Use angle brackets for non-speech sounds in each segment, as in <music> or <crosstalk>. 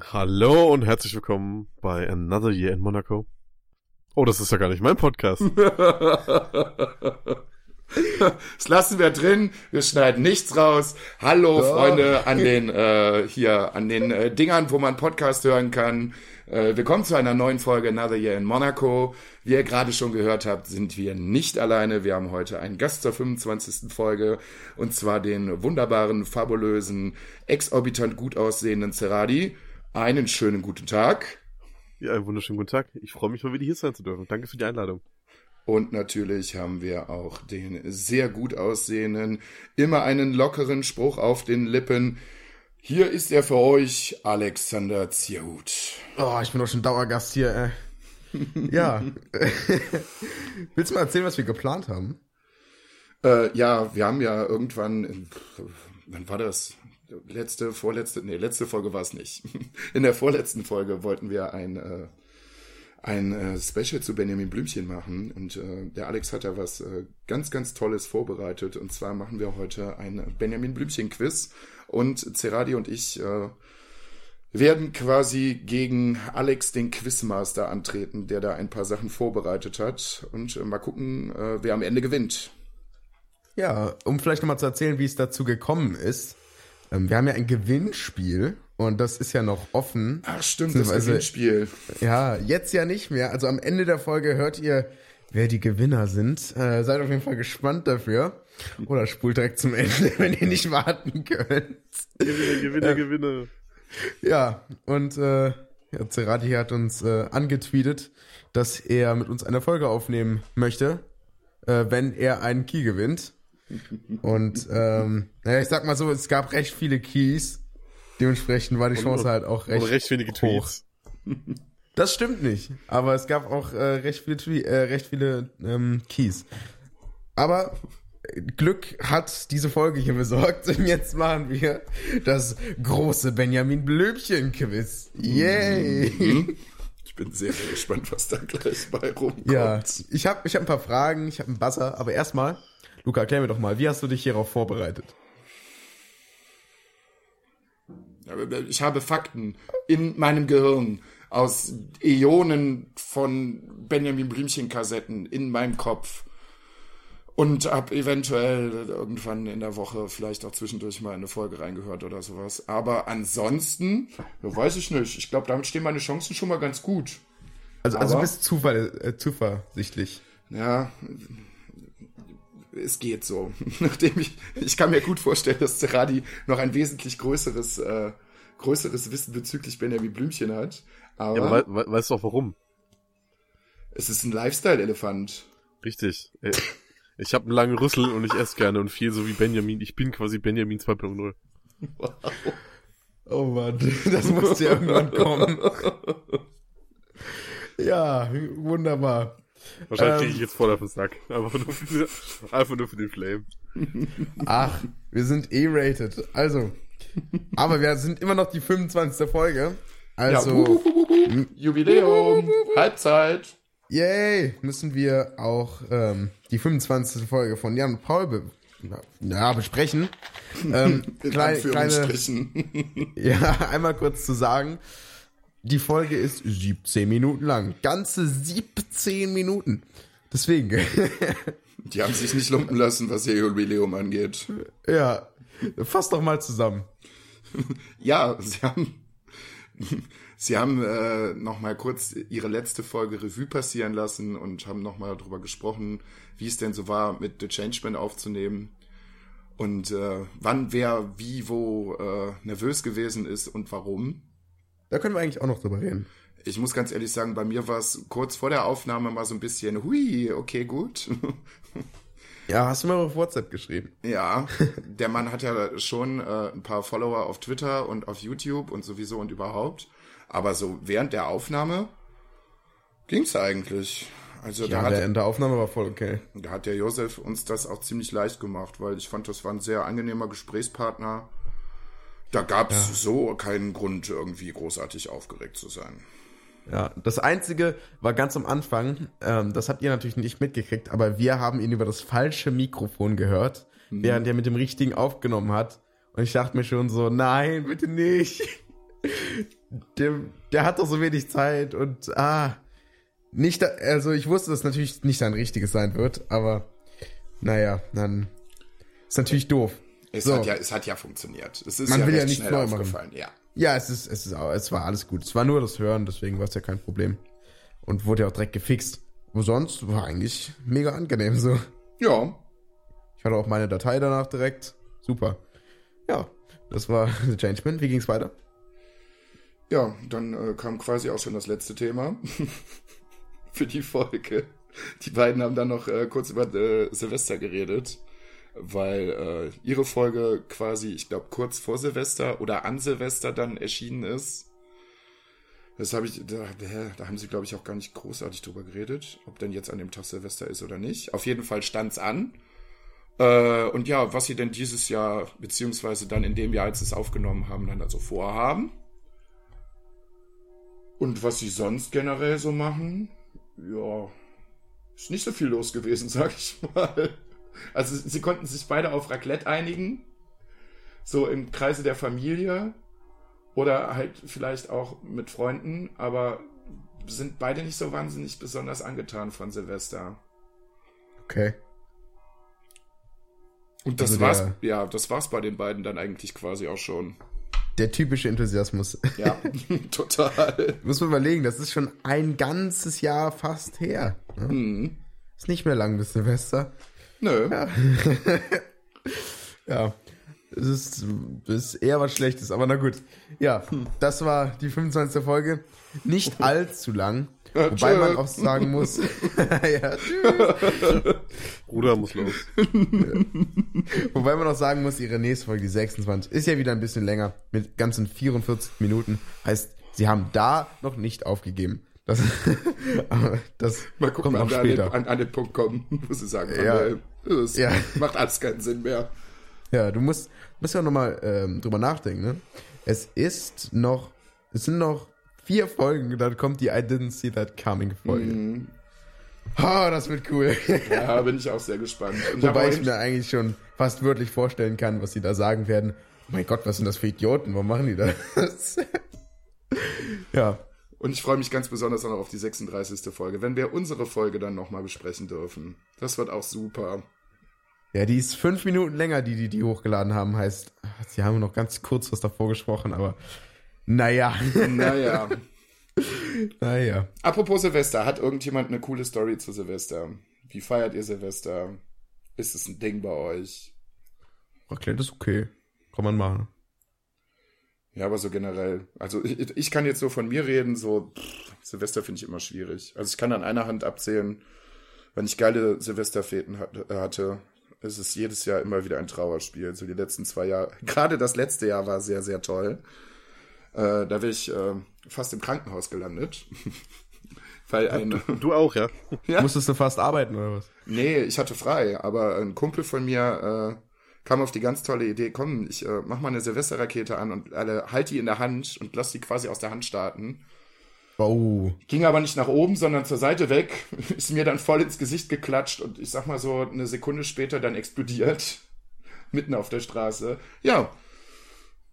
Hallo und herzlich willkommen bei Another Year in Monaco. Oh, das ist ja gar nicht mein Podcast. <laughs> das lassen wir drin. Wir schneiden nichts raus. Hallo ja. Freunde an den äh, hier an den äh, Dingern, wo man Podcast hören kann. Äh, willkommen zu einer neuen Folge Another Year in Monaco. Wie ihr gerade schon gehört habt, sind wir nicht alleine. Wir haben heute einen Gast zur 25. Folge und zwar den wunderbaren, fabulösen, exorbitant gut aussehenden Ceradi. Einen schönen guten Tag. Ja, einen wunderschönen guten Tag. Ich freue mich mal wieder hier sein zu dürfen. Danke für die Einladung. Und natürlich haben wir auch den sehr gut aussehenden, immer einen lockeren Spruch auf den Lippen. Hier ist er für euch, Alexander Zierhut. Oh, ich bin doch schon Dauergast hier, ey. <laughs> ja. <laughs> Willst du mal erzählen, was wir geplant haben? Äh, ja, wir haben ja irgendwann, wann war das? Letzte, vorletzte, nee, letzte Folge war es nicht. <laughs> In der vorletzten Folge wollten wir ein, äh, ein äh, Special zu Benjamin Blümchen machen und äh, der Alex hat da was äh, ganz, ganz Tolles vorbereitet und zwar machen wir heute ein Benjamin Blümchen Quiz und Ceradi und ich äh, werden quasi gegen Alex, den Quizmaster, antreten, der da ein paar Sachen vorbereitet hat und äh, mal gucken, äh, wer am Ende gewinnt. Ja, um vielleicht nochmal zu erzählen, wie es dazu gekommen ist. Ähm, wir haben ja ein Gewinnspiel und das ist ja noch offen. Ach stimmt, das Gewinnspiel. Ja, jetzt ja nicht mehr. Also am Ende der Folge hört ihr, wer die Gewinner sind. Äh, seid auf jeden Fall gespannt dafür. Oder spult direkt zum Ende, <laughs> wenn ihr nicht warten könnt. Gewinner, Gewinner, äh, Gewinner. Ja, und äh, ja, Cerati hat uns äh, angetweetet, dass er mit uns eine Folge aufnehmen möchte, äh, wenn er einen Key gewinnt. Und ähm, naja, ich sag mal so, es gab recht viele Keys. Dementsprechend war die Chance und, halt auch recht, recht wenige Tweets. Das stimmt nicht, aber es gab auch äh, recht viele, äh, recht viele ähm, Keys. Aber Glück hat diese Folge hier besorgt und jetzt machen wir das große Benjamin Blöbchen Quiz. Yay! Mhm. Ich bin sehr, sehr gespannt, was da gleich bei rumkommt. Ja, ich habe ich hab ein paar Fragen, ich habe einen Buzzer, aber erstmal Luca, erklär mir doch mal, wie hast du dich hierauf vorbereitet? Ich habe Fakten in meinem Gehirn aus Äonen von Benjamin Blümchen-Kassetten in meinem Kopf und habe eventuell irgendwann in der Woche vielleicht auch zwischendurch mal eine Folge reingehört oder sowas. Aber ansonsten, ja, weiß ich nicht. Ich glaube, damit stehen meine Chancen schon mal ganz gut. Also, also bist Zufall, äh, zuversichtlich. Ja, es geht so. <laughs> Nachdem ich, ich kann mir gut vorstellen, dass Cerradi noch ein wesentlich größeres, äh, größeres Wissen bezüglich Benjamin Blümchen hat. Aber, ja, aber we weißt du auch warum? Es ist ein Lifestyle-Elefant. Richtig. Äh, ich habe einen langen Rüssel und ich esse gerne und viel so wie Benjamin. Ich bin quasi Benjamin 2.0. Wow. Oh Mann, <laughs> das muss ja irgendwann kommen. <laughs> Ja, wunderbar. Wahrscheinlich kriege ich ähm. jetzt voll auf den Sack. Einfach nur für, einfach nur für den Flame. <laughs> Ach, wir sind E-rated. Also, aber wir sind immer noch die 25. Folge. Also, ja, wuh, wuh, wuh, Jubiläum, Halbzeit. Yay, müssen wir auch ähm, die 25. Folge von Jan und Paul be ja, besprechen. Ähm, <laughs> kleine, kleine, <laughs> ja, einmal kurz zu sagen, die Folge ist 17 Minuten lang. Ganze 17 Minuten. Deswegen. <laughs> Die haben sich nicht lumpen lassen, was ihr Jubiläum angeht. Ja. Fass doch mal zusammen. <laughs> Ja, sie haben, <laughs> sie haben äh, noch mal kurz ihre letzte Folge Revue passieren lassen und haben noch mal darüber gesprochen, wie es denn so war, mit The Changeman aufzunehmen und äh, wann wer wie wo äh, nervös gewesen ist und warum. Da können wir eigentlich auch noch drüber reden. Ich muss ganz ehrlich sagen, bei mir war es kurz vor der Aufnahme mal so ein bisschen, hui, okay, gut. <laughs> Ja, hast du mir auf WhatsApp geschrieben? Ja, der Mann hat ja schon äh, ein paar Follower auf Twitter und auf YouTube und sowieso und überhaupt. Aber so während der Aufnahme ging's eigentlich. Also ja, da der, hat, der Aufnahme war voll okay. Da hat der Josef uns das auch ziemlich leicht gemacht, weil ich fand, das war ein sehr angenehmer Gesprächspartner. Da gab es ja. so keinen Grund, irgendwie großartig aufgeregt zu sein. Ja, das Einzige war ganz am Anfang, ähm, das habt ihr natürlich nicht mitgekriegt, aber wir haben ihn über das falsche Mikrofon gehört, mhm. während er mit dem richtigen aufgenommen hat. Und ich dachte mir schon so, nein, bitte nicht. <laughs> der, der hat doch so wenig Zeit und ah, nicht, also ich wusste, dass natürlich nicht sein richtiges sein wird, aber naja, dann ist natürlich doof. Es, so. hat, ja, es hat ja funktioniert. Es ist Man ja will ja nichts neu machen. Ja. ja, es ist, es ist, es war alles gut. Es war nur das Hören, deswegen war es ja kein Problem. Und wurde ja auch direkt gefixt. Wo sonst war eigentlich mega angenehm so. Ja. Ich hatte auch meine Datei danach direkt. Super. Ja, das war <laughs> The Changeman. Wie ging's weiter? Ja, dann äh, kam quasi auch schon das letzte Thema <laughs> für die Folge. Die beiden haben dann noch äh, kurz über äh, Silvester geredet, weil äh, ihre Folge quasi, ich glaube, kurz vor Silvester oder an Silvester dann erschienen ist. Das habe ich, da, da haben sie, glaube ich, auch gar nicht großartig drüber geredet, ob denn jetzt an dem Tag Silvester ist oder nicht. Auf jeden Fall stand's an. Äh, und ja, was sie denn dieses Jahr, beziehungsweise dann in dem Jahr, als sie es aufgenommen haben, dann also vorhaben. Und was sie sonst generell so machen, ja, ist nicht so viel los gewesen, <laughs> sag ich mal. Also sie konnten sich beide auf Raclette einigen, so im Kreise der Familie oder halt vielleicht auch mit Freunden, aber sind beide nicht so wahnsinnig besonders angetan von Silvester. Okay. Und das also war's, ja, das war's bei den beiden dann eigentlich quasi auch schon. Der typische Enthusiasmus. Ja, <laughs> <laughs> total. Muss man überlegen, das ist schon ein ganzes Jahr fast her. Ne? Mhm. Ist nicht mehr lang bis Silvester. Nö. Ja. <laughs> ja. Es ist, ist eher was Schlechtes, aber na gut. Ja, das war die 25. Folge. Nicht <laughs> allzu lang. Ja, Wobei man auch sagen muss. <laughs> ja, tschüss. Bruder muss los. Wobei man auch sagen muss, ihre nächste Folge, die 26, ist ja wieder ein bisschen länger, mit ganzen 44 Minuten. Heißt, sie haben da noch nicht aufgegeben. Das, <laughs> das mal gucken, kommt noch später. An, an, den Punkt kommen, muss ich sagen. Ja. Das ja. macht alles keinen Sinn mehr. Ja, du musst, musst ja nochmal ähm, drüber nachdenken, ne? Es ist noch, es sind noch vier Folgen, dann kommt die I Didn't See That Coming Folge. Mm. Oh, das wird cool. <laughs> Ja, bin ich auch sehr gespannt. Und Wobei ich mir eigentlich schon fast wörtlich vorstellen kann, was sie da sagen werden. Oh mein Gott, was sind das für Idioten? Warum machen die das? <laughs> ja. Und ich freue mich ganz besonders auch auf die 36. Folge, wenn wir unsere Folge dann nochmal besprechen dürfen. Das wird auch super. Ja, die ist fünf Minuten länger, die die, die hochgeladen haben. Heißt, sie haben noch ganz kurz was davor gesprochen, aber naja. <laughs> Naja. <laughs> naja. Apropos Silvester, hat irgendjemand eine coole Story zu Silvester? Wie feiert ihr Silvester? Ist es ein Ding bei euch? Raclette ist okay. Kann man machen. Ja, aber so generell. Also ich, ich kann jetzt so von mir reden, so pff, Silvester finde ich immer schwierig. Also ich kann an einer Hand abzählen, wenn ich geile Silvesterfäten hatte, ist es jedes Jahr immer wieder ein Trauerspiel. So die letzten zwei Jahre. <laughs> Gerade das letzte Jahr war sehr, sehr toll. Äh, da wäre ich äh, fast im Krankenhaus gelandet. <laughs> Weil ein, du, du, auch, ja? ja? Musstest du fast arbeiten oder was? Nee, ich hatte frei, aber ein Kumpel von mir äh, kam auf die ganz tolle Idee, komm, ich äh, mach mal eine Silvesterrakete an und alle halt die in der Hand und lass die quasi aus der Hand starten. Oh. Ging aber nicht nach oben, sondern zur Seite weg, <laughs> ist mir dann voll ins Gesicht geklatscht und ich sag mal so eine Sekunde später dann explodiert. <laughs> Mitten auf der Straße. Ja,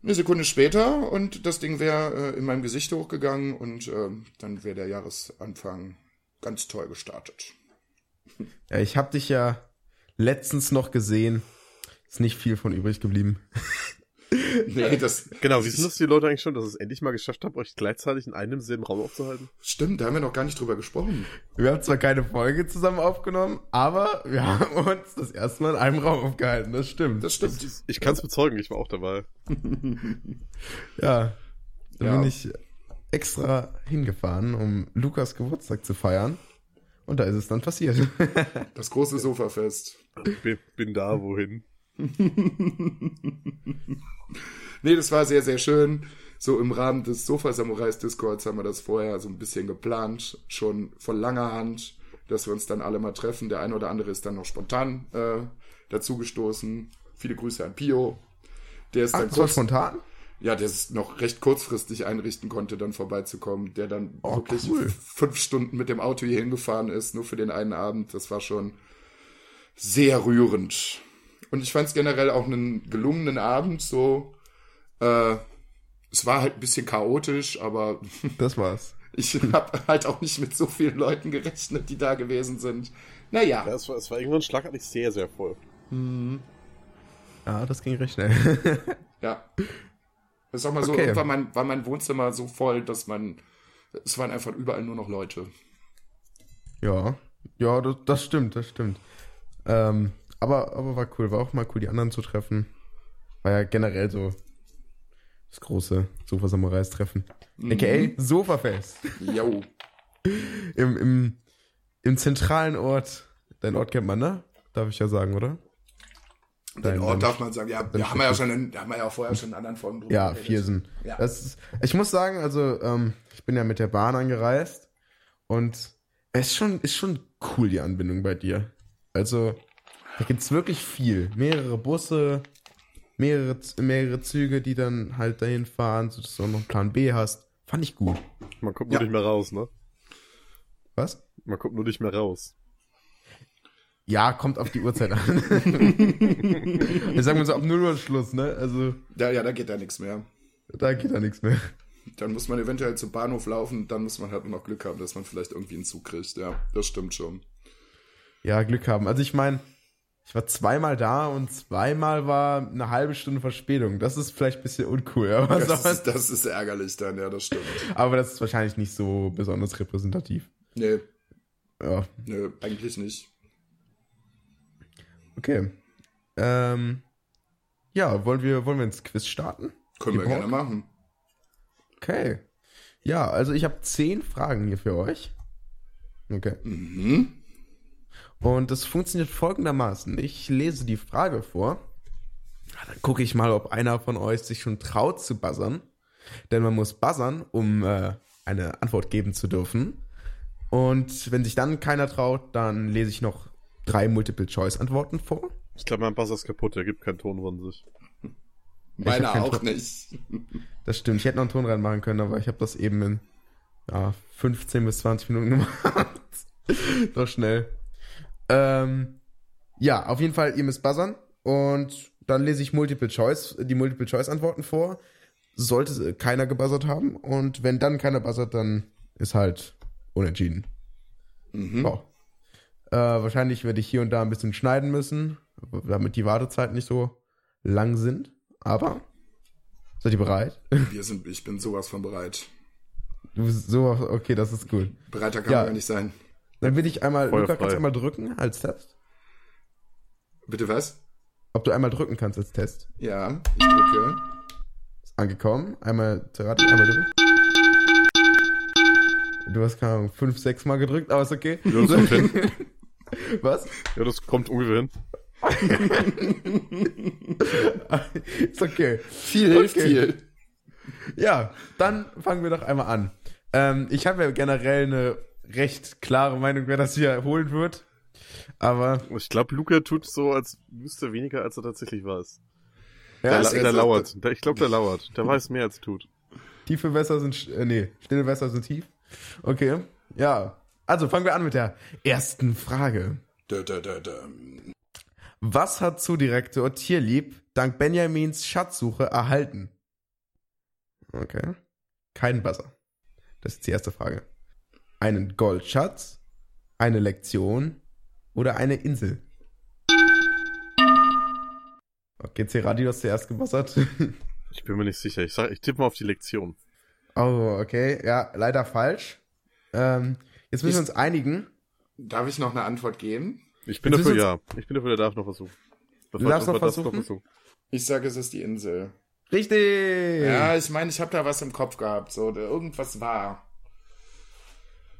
eine Sekunde später und das Ding wäre äh, in meinem Gesicht hochgegangen und äh, dann wäre der Jahresanfang ganz toll gestartet. Ja, ich habe dich ja letztens noch gesehen. Ist nicht viel von übrig geblieben. <laughs> nee, das. Genau, wissen das die Leute eigentlich schon, dass ich es endlich mal geschafft habe, euch gleichzeitig in einem selben Raum aufzuhalten? Stimmt, da haben wir noch gar nicht drüber gesprochen. Wir haben zwar keine Folge zusammen aufgenommen, aber wir haben uns das erste Mal in einem Raum aufgehalten. Das stimmt. Das stimmt. Ich, ich kann es bezeugen, ich war auch dabei. ja. Da ja. bin ich extra hingefahren, um Lukas Geburtstag zu feiern. Und da ist es dann passiert. das große Sofafest. Bin, bin da, wohin? <laughs> nee, das war sehr, sehr schön. So im Rahmen des Sofa-Samurais-Discords haben wir das vorher so ein bisschen geplant, schon von langer Hand, dass wir uns dann alle mal treffen. Der eine oder andere ist dann noch spontan äh, dazugestoßen. Viele Grüße an Pio. Der ist Ach, dann kurz, spontan? Ja, der es noch recht kurzfristig einrichten konnte, dann vorbeizukommen. Der dann oh, wirklich cool. fünf Stunden mit dem Auto hier hingefahren ist, nur für den einen Abend. Das war schon sehr rührend. Und ich fand es generell auch einen gelungenen Abend, so, äh, Es war halt ein bisschen chaotisch, aber. <laughs> Das war's. Ich habe halt auch nicht mit so vielen Leuten gerechnet, die da gewesen sind. Naja. Ja, es, war, es war irgendwann schlagartig sehr, sehr voll. Mhm. Ja, das ging recht schnell. <laughs> ja. Ich sag mal so, Okay. irgendwann mein, war mein Wohnzimmer so voll, dass man. Es waren einfach überall nur noch Leute. ja, ja, das, das stimmt, das stimmt. Ähm, aber, aber war cool, war auch mal cool, die anderen zu treffen. War ja generell so das große Sofa-Samurais-Treffen. Mhm. AKA Sofafest. Jo. <laughs> Im, im, Im zentralen Ort. Dein Ort kennt man, ne? Darf ich ja sagen, oder? Den Dein- Ort dein- darf man sagen, ja, wir haben ja schon, in, haben wir ja vorher schon in anderen Folgen drüber Ja, geredet. Viersen. Ja. Ist, ich muss sagen, also ähm, ich bin ja mit der Bahn angereist und es ist schon, ist schon cool, die Anbindung bei dir. Also, da gibt's wirklich viel. Mehrere Busse, mehrere, mehrere Züge, die dann halt dahin fahren, sodass du auch noch einen Plan B hast. Fand ich gut. Man kommt nur Ja. nicht mehr raus, ne? Was? Man kommt nur nicht mehr raus. Ja, kommt auf die Uhrzeit an. <laughs> ich sag mal so, ab 0 Uhr Schluss, ne? Also, Da, ja, da geht da nichts mehr. da geht da nichts mehr. Dann muss man eventuell zum Bahnhof laufen, dann muss man halt nur noch Glück haben, dass man vielleicht irgendwie einen Zug kriegt. Ja, das stimmt schon. Ja, Glück haben. Also ich meine, ich war zweimal da und zweimal war eine halbe Stunde Verspätung. Das ist vielleicht ein bisschen uncool, aber, Das ist, das ist ärgerlich dann, ja, das stimmt. aber das ist wahrscheinlich nicht so besonders repräsentativ. Nee, Ja, nee, eigentlich nicht. okay. Ähm, ja, wollen wir, wollen wir ins Quiz starten? Können wir Ihr gerne machen. Okay. Ja, also ich habe zehn Fragen hier für euch. Okay. Mhm. Und das funktioniert folgendermaßen. Ich lese die Frage vor. Dann gucke ich mal, ob einer von euch sich schon traut zu buzzern. Denn man muss buzzern, um äh, eine Antwort geben zu dürfen. Und wenn sich dann keiner traut, dann lese ich noch drei Multiple-Choice-Antworten vor. Ich glaube, mein Buzzer ist kaputt, der gibt keinen Ton von sich. Meiner auch Ton. nicht. <laughs> Das stimmt. Ich hätte noch einen Ton reinmachen können, aber ich habe das eben in ja, 15 bis 20 Minuten <laughs> gemacht. Doch schnell. Ähm, ja, auf jeden Fall, ihr müsst buzzern. Und dann lese ich Multiple Choice, die Multiple Choice Antworten vor. Sollte keiner gebuzzert haben. Und wenn dann keiner buzzert, dann ist halt unentschieden. Mhm. Ja. Äh, wahrscheinlich werde ich hier und da ein bisschen schneiden müssen, damit die Wartezeiten nicht so lang sind. Aber seid ihr bereit? <laughs> Wir sind, ich bin sowas von bereit. Du bist so, okay, das ist cool. Bereiter kann Ja. man gar nicht sein. Dann will ich einmal, Feuer Luca, frei. kannst du einmal drücken als Test? Bitte was? Ob du einmal drücken kannst als Test. Ja, ich drücke. Ist angekommen. Einmal Zerrati, einmal drücken. Du hast keine Ahnung, fünf, sechs Mal gedrückt, aber ist okay. Ja, das kommt hin. <laughs> Was? Ja, das kommt ungefähr hin. <laughs> ist okay. Viel hilft Okay. viel. Ja, dann fangen wir doch einmal an. Ähm, ich habe ja generell eine recht klare Meinung, wer das hier holen wird. Aber Ich glaube, Luca tut so, als wüsste er weniger, als er tatsächlich weiß. ja, Der, der lauert. Der, ich glaube, der lauert. Der weiß mehr, als er tut. tiefe Wässer sind, sch- äh, nee, stille Wässer sind tief. Okay, ja. Also fangen wir an mit der ersten Frage. Dö, dö, dö, dö. Was hat Zoodirektor Tierlieb dank Benjamins Schatzsuche erhalten? Okay. Kein Buzzer. Das ist die erste Frage. Einen Goldschatz, eine Lektion oder eine Insel? Okay, C-Radio hast zuerst gebuzzert. <laughs> Ich bin mir nicht sicher. Ich, sag, ich tippe mal auf die Lektion. oh, okay. Ja, leider falsch. Ähm, jetzt müssen wir uns einigen. Darf ich noch eine Antwort geben? Ich bin Jetzt dafür ja. Ich bin dafür, der darf noch versuchen. Du darfst noch das versuchen? Ich sage, es ist die Insel. Richtig! Ja, ich meine, ich habe da was im Kopf gehabt. So, irgendwas war.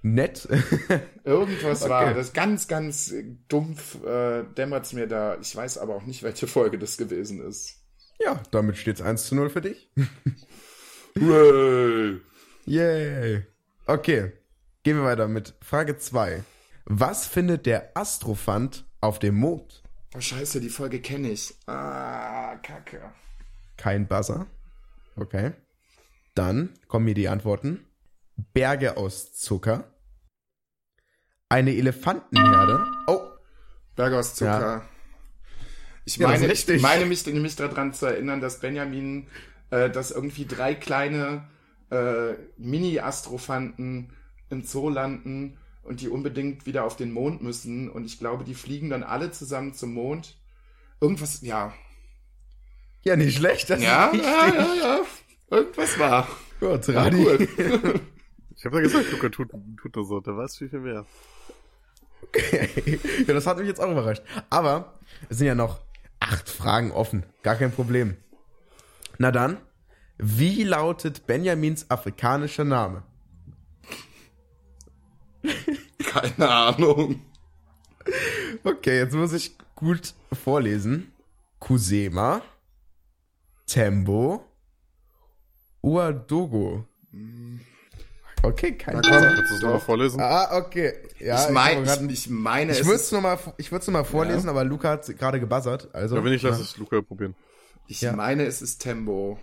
Nett. <laughs> Irgendwas Okay. war. Das ganz, ganz dumpf äh, dämmert mir da. Ich weiß aber auch nicht, welche Folge das gewesen ist. ja, damit steht's 1 zu 0 für dich. <laughs> Hooray! Yay. Okay, gehen wir weiter mit Frage 2. Was findet der Astrophant auf dem Mond? Oh, scheiße, die Folge kenne ich. Ah, kacke. Kein Buzzer. Okay. Dann kommen hier die Antworten. Berge aus Zucker. Eine Elefantenherde. Oh, Berge aus Zucker. Ja. Ich Ja, meine, ist richtig. ich meine mich nämlich daran zu erinnern, dass Benjamin äh, dass irgendwie drei kleine äh, Mini-Astrophanten im Zoo landen und die unbedingt wieder auf den Mond müssen. Und ich glaube, die fliegen dann alle zusammen zum Mond. Irgendwas, ja. Ja, nicht schlecht. Das ja, ja, ja, ja. Irgendwas war. Gut, ja, cool. <laughs> ich habe ja gesagt, Luca tut, tut das so. Der weiß viel, viel mehr. Okay. <laughs> Ja, das hat mich jetzt auch überrascht. Aber es sind ja noch acht Fragen offen. Gar kein Problem. Na dann, wie lautet Benjamins afrikanischer Name? <laughs> Keine Ahnung. Okay, jetzt muss ich gut vorlesen. Kusema, Tembo, Uadogo. Okay, keine Ahnung. Kannst du es nochmal vorlesen? Ah, okay. Ja, ich, mein, ich, ich meine, ich würde es nochmal noch vorlesen, ja. aber Luca hat gerade gebuzzert. Also, ja, wenn ich, lasse es Luca probieren. Ich ja. meine, es ist Tembo.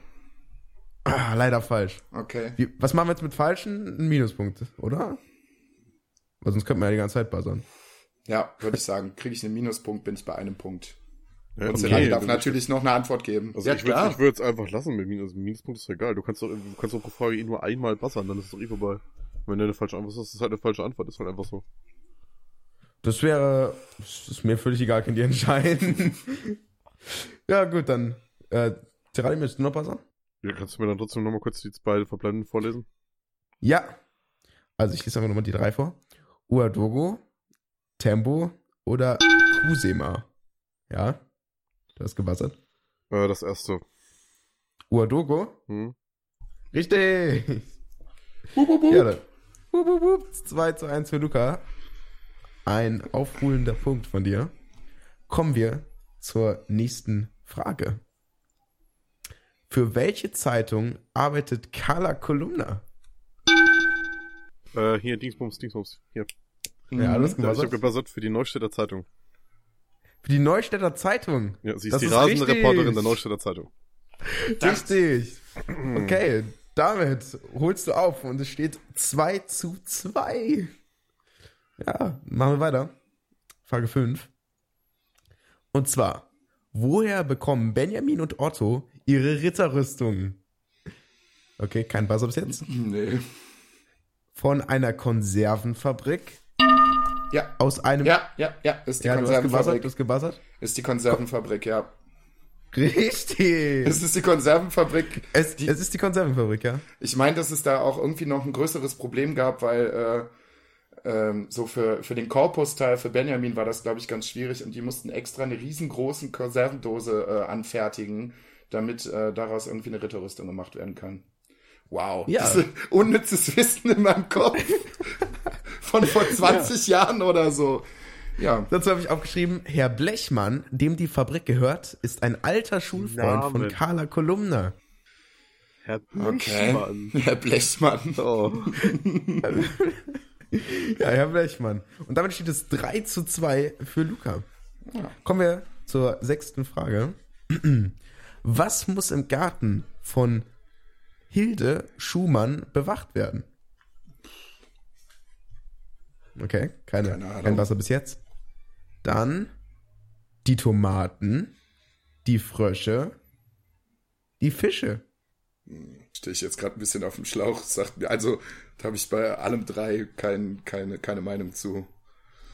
Ah, leider falsch. Okay. Wie, was machen wir jetzt mit falschen? Ein Minuspunkt, oder? Weil sonst könnten wir ja die ganze Zeit buzzern. Ja, würde ich sagen. Kriege ich einen Minuspunkt, bin ich bei einem Punkt. Ja, und okay. darf natürlich noch eine Antwort geben. Also ja, ich würde es einfach lassen mit Minus. Minuspunkt ist ja egal. Du kannst doch, du kannst doch pro Frage eh nur einmal buzzern, dann ist es doch eh vorbei. Wenn du eine falsche Antwort hast, ist halt eine falsche Antwort. Ist halt einfach so. Das wäre, das ist mir völlig egal, könnt ihr entscheiden. <laughs> ja, gut, dann, äh, Terrari, möchtest du noch buzzern? Ja, kannst du mir dann trotzdem nochmal kurz die beiden Verbleibenden vorlesen? Ja. Also ich lese einfach nochmal die drei vor. Uadogo, Tembo oder Kusema. Ja? Du hast gewassert? Äh, das erste. Uadogo? Hm. Richtig! Wup, wup, wup. Ja, dann. Wup, wup. 2 zu 1 für Luca. Ein aufholender Punkt von dir. Kommen wir zur nächsten Frage. Für welche Zeitung arbeitet Carla Kolumna? Äh, hier, Dingsbums, Dingsbums. Hier. Ja, alles gebuzzert? Ich habe gebuzzert für die Neustädter Zeitung. Für die Neustädter Zeitung? Ja, sie ist das die ist rasende richtig. Reporterin der Neustädter Zeitung. Richtig. Okay, damit holst du auf und es steht 2 zu 2. Ja, machen wir weiter. Frage 5. Und zwar, woher bekommen Benjamin und Otto ihre Ritterrüstungen? Okay, kein Buzzer bis jetzt? Nee. Von einer Konservenfabrik ja. Aus einem. Ja, ja, ja, ist die ja, Konservenfabrik. Du hast gebuzzert? Ist die Konservenfabrik, ja. Richtig. Es ist die Konservenfabrik. Es, die, es ist die Konservenfabrik, ja. Ich meine, dass es da auch irgendwie noch ein größeres Problem gab, weil äh, ähm, so für, für den Korpusteil, für Benjamin war das, glaube ich, ganz schwierig und die mussten extra eine riesengroße Konservendose äh, anfertigen, damit äh, daraus irgendwie eine Ritterrüstung gemacht werden kann. Wow. Ja. unnützes Wissen in meinem Kopf. <laughs> Von vor 20 <laughs> ja. Jahren oder so. Ja. Dazu habe ich aufgeschrieben, Herr Blechmann, dem die Fabrik gehört, ist ein alter Schulfreund Name. von Carla Kolumna. Herr Blechmann. Okay. <laughs> Herr Blechmann. Oh. <laughs> ja, Herr Blechmann. Und damit steht es 3 zu 2 für Luca. Ja. Kommen wir zur sechsten Frage. <clears throat> Was muss im Garten von Hilde Schumann bewacht werden? Okay, keine, keine kein Wasser bis jetzt. Dann die Tomaten, die Frösche, die Fische. Stehe ich jetzt gerade ein bisschen auf dem Schlauch. Sagt mir, also da habe ich bei allem drei kein, keine, keine Meinung zu.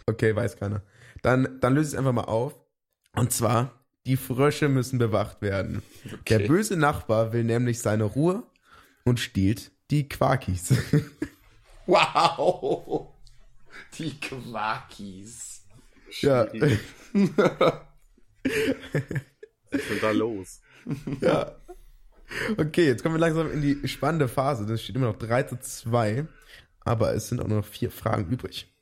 Okay, weiß keiner. Dann, dann löse ich es einfach mal auf. Und zwar, die Frösche müssen bewacht werden. Okay. Der böse Nachbar will nämlich seine Ruhe und stiehlt die Quarkis. <laughs> wow! <laughs> Die Quakis. Ja. <laughs> Was ist denn da los? Ja. Okay, jetzt kommen wir langsam in die spannende Phase. Das steht immer noch 3 zu 2, aber es sind auch nur noch vier Fragen übrig.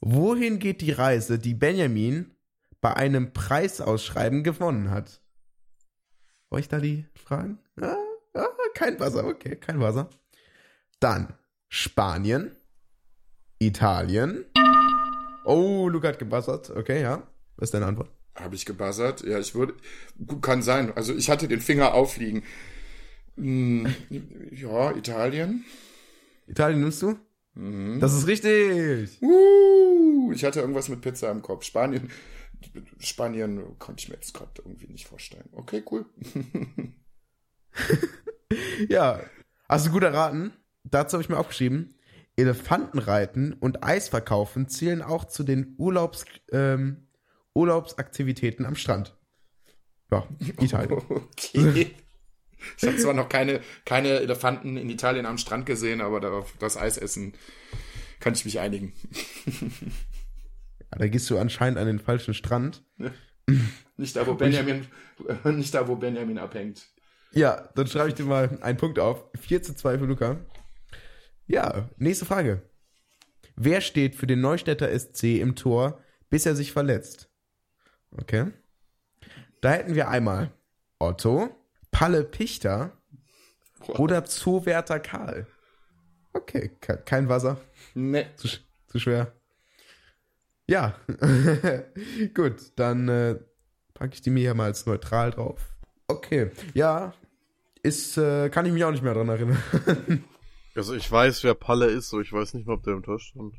Wohin geht die Reise, die Benjamin bei einem Preisausschreiben gewonnen hat? Euch da die Fragen? Ah, ah, kein Wasser, okay, kein Wasser. Dann Spanien, Italien. Oh, Luca hat gebuzzert. Okay, ja. Was ist deine Antwort? Habe ich gebuzzert? Ja, ich würde. Kann sein. Also ich hatte den Finger aufliegen. Hm, ja, Italien. Italien nimmst du? Mhm. Das ist richtig. Uh, ich hatte irgendwas mit Pizza im Kopf. Spanien. Spanien konnte ich mir jetzt gerade irgendwie nicht vorstellen. Okay, cool. <laughs> ja, hast du gut erraten. Dazu habe ich mir aufgeschrieben, Elefantenreiten und Eisverkaufen zählen auch zu den Urlaubs, ähm, Urlaubsaktivitäten am Strand. Ja, <laughs> Italien. Okay. Ich habe zwar noch keine, keine Elefanten in Italien am Strand gesehen, aber darauf das Eis essen kann ich mich einigen. Ja, da gehst du anscheinend an den falschen Strand. <laughs> Nicht da, wo Benjamin, <laughs> nicht da, wo Benjamin abhängt. Ja, dann schreibe ich dir mal einen Punkt auf. 4 zu 2 für Luca. Ja, nächste Frage. Wer steht für den Neustädter SC im Tor, bis er sich verletzt? Okay. Da hätten wir einmal Otto, Palle Pichter oder Zoowärter Karl. Okay, kein Wasser. Nee. Zu, zu schwer. Ja. <laughs> Gut, dann äh, packe ich die mir hier mal als neutral drauf. Okay. Ja, ist, äh, kann ich mich auch nicht mehr dran erinnern. <laughs> also ich weiß, wer Palle ist, aber ich weiß nicht mehr, ob der im Tor stand.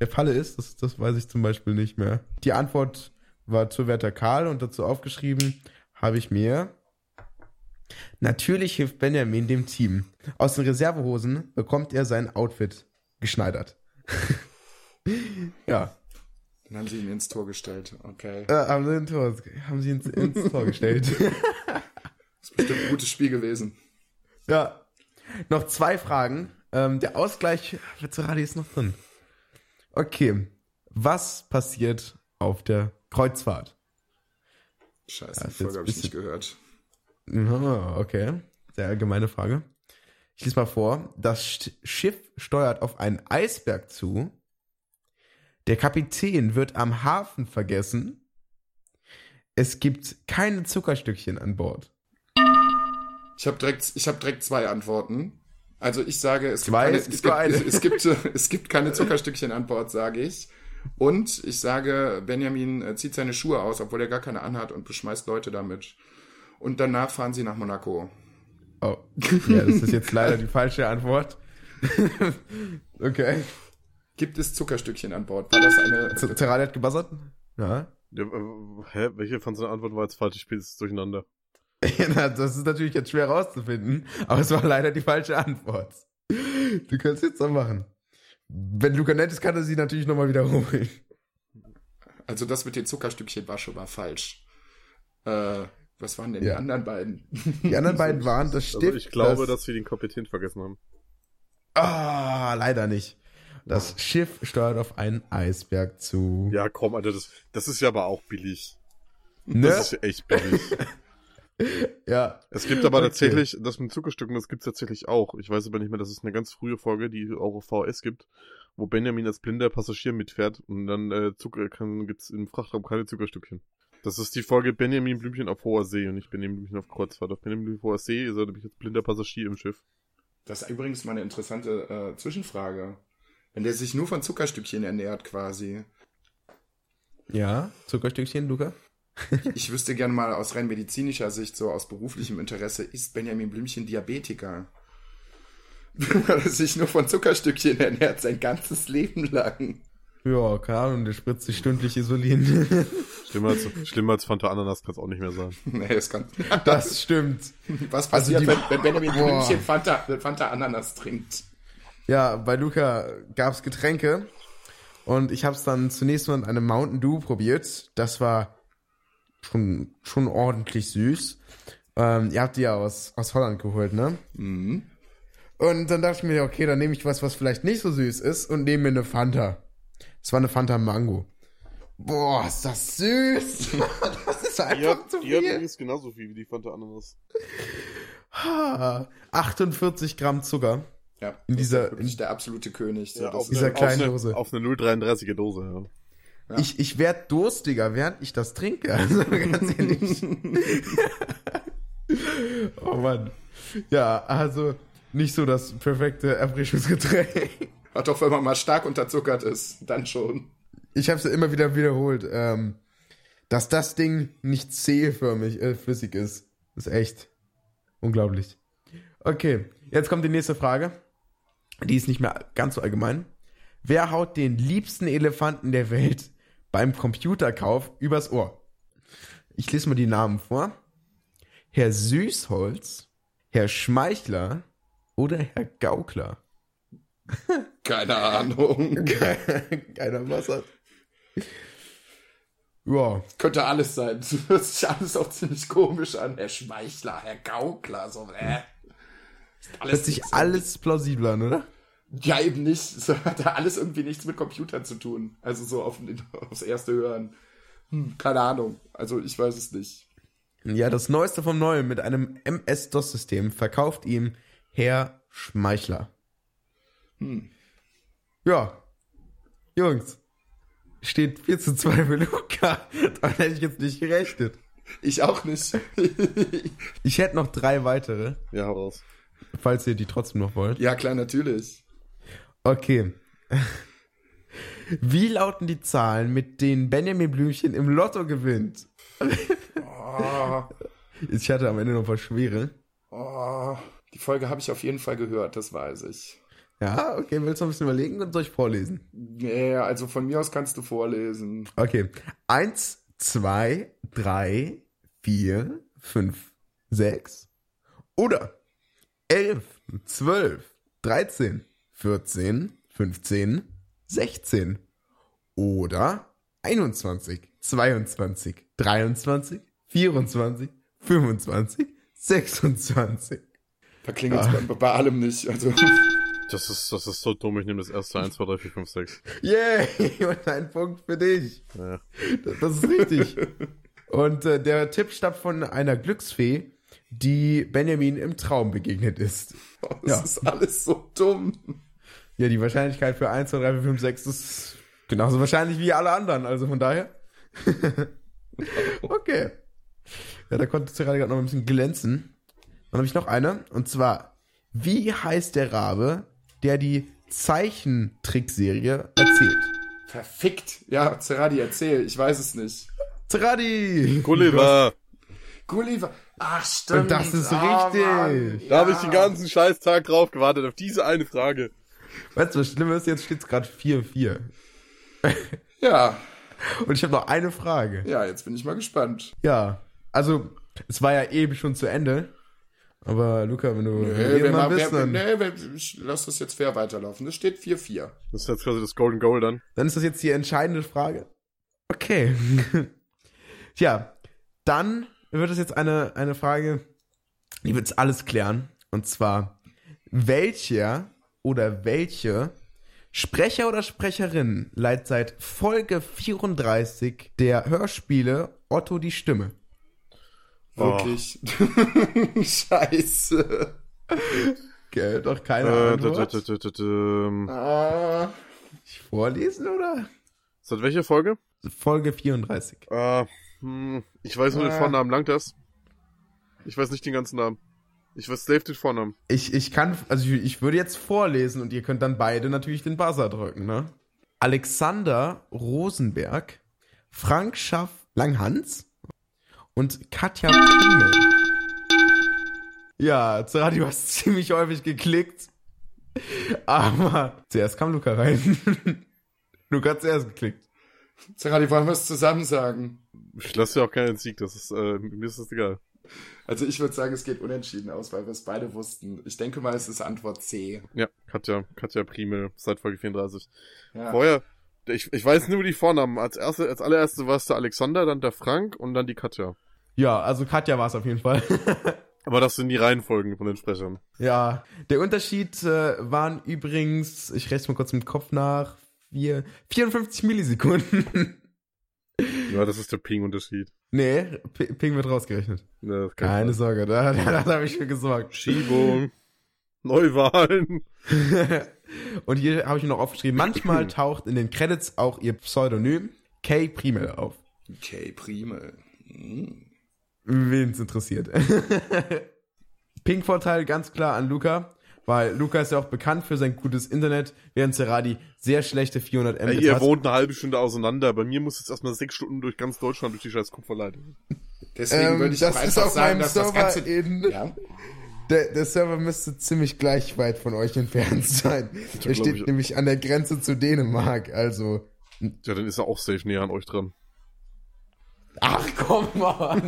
Wer Palle ist, das, das weiß ich zum Beispiel nicht mehr. Die Antwort war zu Werter Karl und dazu aufgeschrieben habe ich mir. Natürlich hilft Benjamin dem Team. Aus den Reservehosen bekommt er sein Outfit geschneidert. <laughs> ja. Dann haben sie ihn ins Tor gestellt. Okay. Äh, haben sie, Tor, haben sie ins, ins Tor gestellt. <laughs> das ist bestimmt ein gutes Spiel gewesen. Ja. Noch zwei Fragen. Ähm, der Ausgleich für ist noch drin. Okay. Was passiert auf der Kreuzfahrt? Scheiße, die Folge habe ich nicht gehört. Oh, okay. Sehr allgemeine Frage. Ich lese mal vor. Das Schiff steuert auf einen Eisberg zu der Kapitän wird am Hafen vergessen. Es gibt keine Zuckerstückchen an Bord. Ich habe direkt, ich hab direkt zwei Antworten. Also ich sage, es, zwei, gibt, keine, es, gibt, es, gibt, es gibt keine Zuckerstückchen an Bord, sage ich. Und ich sage, Benjamin äh, zieht seine Schuhe aus, obwohl er gar keine anhat und beschmeißt Leute damit. Und danach fahren sie nach Monaco. Oh, ja, das ist jetzt leider die falsche Antwort. <laughs> okay. Gibt es Zuckerstückchen an Bord? War das eine. Terraria hat gebuzzert? Ja. ja äh, hä? Welche von seinen Antworten war jetzt falsch? Ich spiele es durcheinander. <laughs> ja, das ist natürlich jetzt schwer rauszufinden, aber es war leider die falsche Antwort. Du kannst jetzt so machen. Wenn Luca nett ist, kann er sie natürlich nochmal wiederholen. Also das mit den Zuckerstückchen war schon mal falsch. Äh, was waren denn ja. die anderen beiden? Die anderen beiden <laughs> waren das Stift. Also ich glaube, das... dass wir den Kapitän vergessen haben. Ah, leider nicht. Das Schiff steuert auf einen Eisberg zu. Ja, komm, Alter, das, das ist ja aber auch billig. Ne? Das ist echt billig. <laughs> ja. Es gibt aber okay. tatsächlich, das mit Zuckerstücken, das gibt's tatsächlich auch. Ich weiß aber nicht mehr, das ist eine ganz frühe Folge, die auch auf VS gibt, wo Benjamin als blinder Passagier mitfährt und dann äh, Zucker, kann, gibt's im Frachtraum keine Zuckerstückchen. Das ist die Folge Benjamin Blümchen auf hoher See und nicht Benjamin Blümchen auf Kreuzfahrt. Auf Benjamin Blümchen auf hoher See ist er nämlich als blinder Passagier im Schiff. Das ist übrigens mal eine interessante äh, Zwischenfrage. Wenn der sich nur von Zuckerstückchen ernährt, quasi. Ja, Zuckerstückchen, Luca? Ich wüsste gerne mal aus rein medizinischer Sicht, so aus beruflichem Interesse, ist Benjamin Blümchen Diabetiker? Weil er sich nur von Zuckerstückchen ernährt, sein ganzes Leben lang. Ja, keine Ahnung, der spritzt sich stündlich Isolin. schlimmer, als, schlimmer als Fanta Ananas kann es auch nicht mehr sein. <laughs> Nee, das kann. Das stimmt. Was passiert, also die, wenn, wenn Benjamin Blümchen Fanta, Fanta Ananas trinkt? Ja, bei Luca gab's Getränke und ich habe es dann zunächst mal in einem Mountain Dew probiert. Das war schon, schon ordentlich süß. Ähm, ihr habt die ja aus, aus Holland geholt, ne? Mhm. Und dann dachte ich mir, okay, dann nehme ich was, was vielleicht nicht so süß ist und nehme mir eine Fanta. Es war eine Fanta Mango. Boah, ist das süß! <laughs> das ist einfach die zu viel. Die hat übrigens genauso viel wie die Fanta Ananas. 48 Gramm Zucker. Ja, in dieser, ist der absolute König. So, ja, auf dieser eine, kleinen auf Dose. Eine, auf eine 0,33er Dose, ja. Ja. Ich, ich werde durstiger, während ich das trinke. <laughs> Also ganz ehrlich. <laughs> oh Mann. Ja, also nicht so das perfekte Erfrischungsgetränk. <laughs> Hat doch, wenn man mal stark unterzuckert ist, dann schon. Ich habe es ja immer wieder wiederholt, ähm, dass das Ding nicht zähförmig, äh, flüssig ist. ist echt unglaublich. Okay, jetzt kommt die nächste Frage. Die ist nicht mehr ganz so allgemein. Wer haut den liebsten Elefanten der Welt beim Computerkauf übers Ohr? Ich lese mal die Namen vor. Herr Süßholz, Herr Schmeichler oder Herr Gaukler? <laughs> Keine Ahnung. <laughs> Keiner was hat. Ja. Könnte alles sein. Das hört sich alles auch ziemlich komisch an. Herr Schmeichler, Herr Gaukler, so, äh. Alles hört sich alles plausibel an, oder? Ja, eben nicht. <laughs> Das hat alles irgendwie nichts mit Computern zu tun. Also so auf, aufs erste Hören. Hm, keine Ahnung. Also ich weiß es nicht. Ja, das Neueste vom Neuen mit einem MS-DOS-System verkauft ihm Herr Schmeichler. Hm. Ja. Jungs. Steht 4 zu 2 für Luca. <laughs> Daran hätte ich jetzt nicht gerechnet. Ich auch nicht. <laughs> ich hätte noch drei weitere. Ja, raus. Falls ihr die trotzdem noch wollt. Ja, klar, natürlich. Okay. <laughs> Wie lauten die Zahlen, mit denen Benjamin Blümchen im Lotto gewinnt? Oh. Ich hatte am Ende noch was Schwere. Oh. Die Folge habe ich auf jeden Fall gehört, das weiß ich. Ja, okay, willst du noch ein bisschen überlegen und soll ich vorlesen? Nee, also von mir aus kannst du vorlesen. Okay. Eins, zwei, drei, vier, fünf, sechs. Oder elf, zwölf, dreizehn, vierzehn, fünfzehn, sechzehn. Oder 21, 22, 23, 24, 25, 26. Da klingelt es ah. bei, bei allem nicht. Also. Das ist, das ist so dumm. Ich nehme das erste 1, 2, 3, 4, 5, 6. Yay! <laughs> Und ein Punkt für dich. Ja. Das, das ist richtig. Und äh, der Tipp stammt von einer Glücksfee, die Benjamin im Traum begegnet ist. Oh, das ja. ist alles so dumm. Ja, die Wahrscheinlichkeit für 1, 2, 3, 4, 5, 6 ist genauso wahrscheinlich wie alle anderen. Also von daher. <laughs> okay. Ja, da konnte Zerrati gerade noch ein bisschen glänzen. Dann habe ich noch eine. Und zwar, wie heißt der Rabe, der die Zeichentrickserie erzählt. Verfickt. Ja, Zeradi, erzähl. Ich weiß es nicht. Zeradi! Gulliver! Gulliver. Ach, stimmt. Und das ist oh, richtig. Mann. Da ja. habe ich den ganzen Scheißtag drauf gewartet, auf diese eine Frage. Weißt du, was schlimm ist? Jetzt steht es gerade 4-4. <laughs> Ja. Und ich habe noch eine Frage. Ja, jetzt bin ich mal gespannt. Ja. Also, es war ja eben schon zu Ende. Aber Luca, wenn du nee, wenn mal bist, wer, dann... Nee, ich lass das jetzt fair weiterlaufen. Das steht 4-4. Das ist jetzt quasi das Golden Goal dann. Dann ist das jetzt die entscheidende Frage. Okay. <laughs> Tja, dann wird es jetzt eine, eine Frage, die wird alles klären. Und zwar, welcher oder welche Sprecher oder Sprecherin leiht seit Folge 34 der Hörspiele Otto die Stimme? Wirklich. Oh. <laughs> Scheiße. Okay, doch keine äh, Antwort. Ah. Ich vorlesen, oder? Seit welcher Folge? Folge 34. Äh, hm, ich weiß nur den ah. Vornamen, langt das? Ich weiß nicht den ganzen Namen. Ich weiß safe den Vornamen. Ich, ich kann, also ich, ich würde jetzt vorlesen und ihr könnt dann beide natürlich den Buzzer drücken, ne? Alexander Rosenberg, Frank Schaff Langhans, und Katja Pimmel. Ja, Zerati, du hast ziemlich häufig geklickt. Aber zuerst kam Luca rein. <laughs> Luca hat zuerst geklickt. Zerati, wollen wir es zusammen sagen? Ich lasse ja auch keinen Sieg, das ist, äh, mir ist das egal. Also ich würde sagen, es geht unentschieden aus, weil wir es beide wussten. Ich denke mal, es ist Antwort C. Ja, Katja, Katja Primel, seit Folge 34. Ja. Vorher, ich, ich weiß nur die Vornamen. Als erste, als allererste war es der Alexander, dann der Frank und dann die Katja. Ja, also Katja war es auf jeden Fall. <laughs> Aber das sind die Reihenfolgen von den Sprechern. Ja, der Unterschied äh, waren übrigens, ich rechne mal kurz mit dem Kopf nach, vier, 54 Millisekunden. <laughs> Ja, das ist der Ping-Unterschied. Nee, P Ping wird rausgerechnet. Ja, Keine Sorge, da, <laughs> da, da habe ich für gesorgt. Schiebung, Neuwahlen. <laughs> Und hier habe ich noch aufgeschrieben, manchmal <clears throat> taucht in den Credits auch ihr Pseudonym Kay Primel auf. Kay Primel. Hm. Wen es interessiert. Ping-Vorteil ganz klar an Luca, weil Luca ist ja auch bekannt für sein gutes Internet, während Seradi sehr schlechte 400 Mbit ja, Ihr wohnt eine halbe Stunde auseinander. Bei mir muss jetzt erstmal sechs Stunden durch ganz Deutschland durch die scheiß Kupferleitung. Deswegen ähm, würde ich das auch einfach sagen, dass Server das Ganze... In, ja? der, der, Server müsste ziemlich gleich weit von euch entfernt <laughs> sein. Er steht ich, nämlich an der Grenze zu Dänemark, also... Ja, dann ist er auch safe näher an euch dran. Ach komm mal.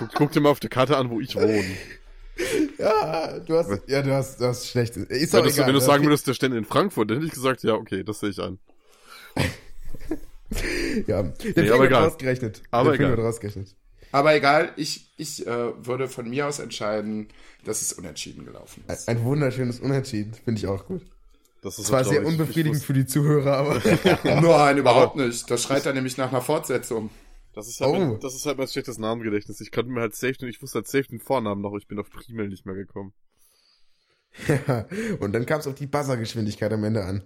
guck, guck, dir mal auf der Karte an, wo ich wohne. Ja, du hast, ja, du hast, du hast schlecht. Ist wenn, egal, wenn du sagen würdest, der stände in Frankfurt, dann hätte ich gesagt, ja, okay, das sehe ich an. <laughs> ja, der nee, Film wird rausgerechnet. Aber egal. Film wird rausgerechnet. Aber egal, ich, ich äh, würde von mir aus entscheiden, dass es unentschieden gelaufen ist. Ein, ein wunderschönes Unentschieden, finde ich auch gut. Das ist zwar sehr unbefriedigend für die Zuhörer, aber. <laughs> Nein, <laughs> überhaupt nicht. Das schreit dann nämlich nach einer Fortsetzung. Das ist halt, oh. mein, das ist halt mein schlechtes Namengedächtnis. Ich kannte mir halt safe, ich wusste halt safe den Vornamen noch, ich bin auf Primel nicht mehr gekommen. Ja, und dann kam es auf die Buzzergeschwindigkeit am Ende an.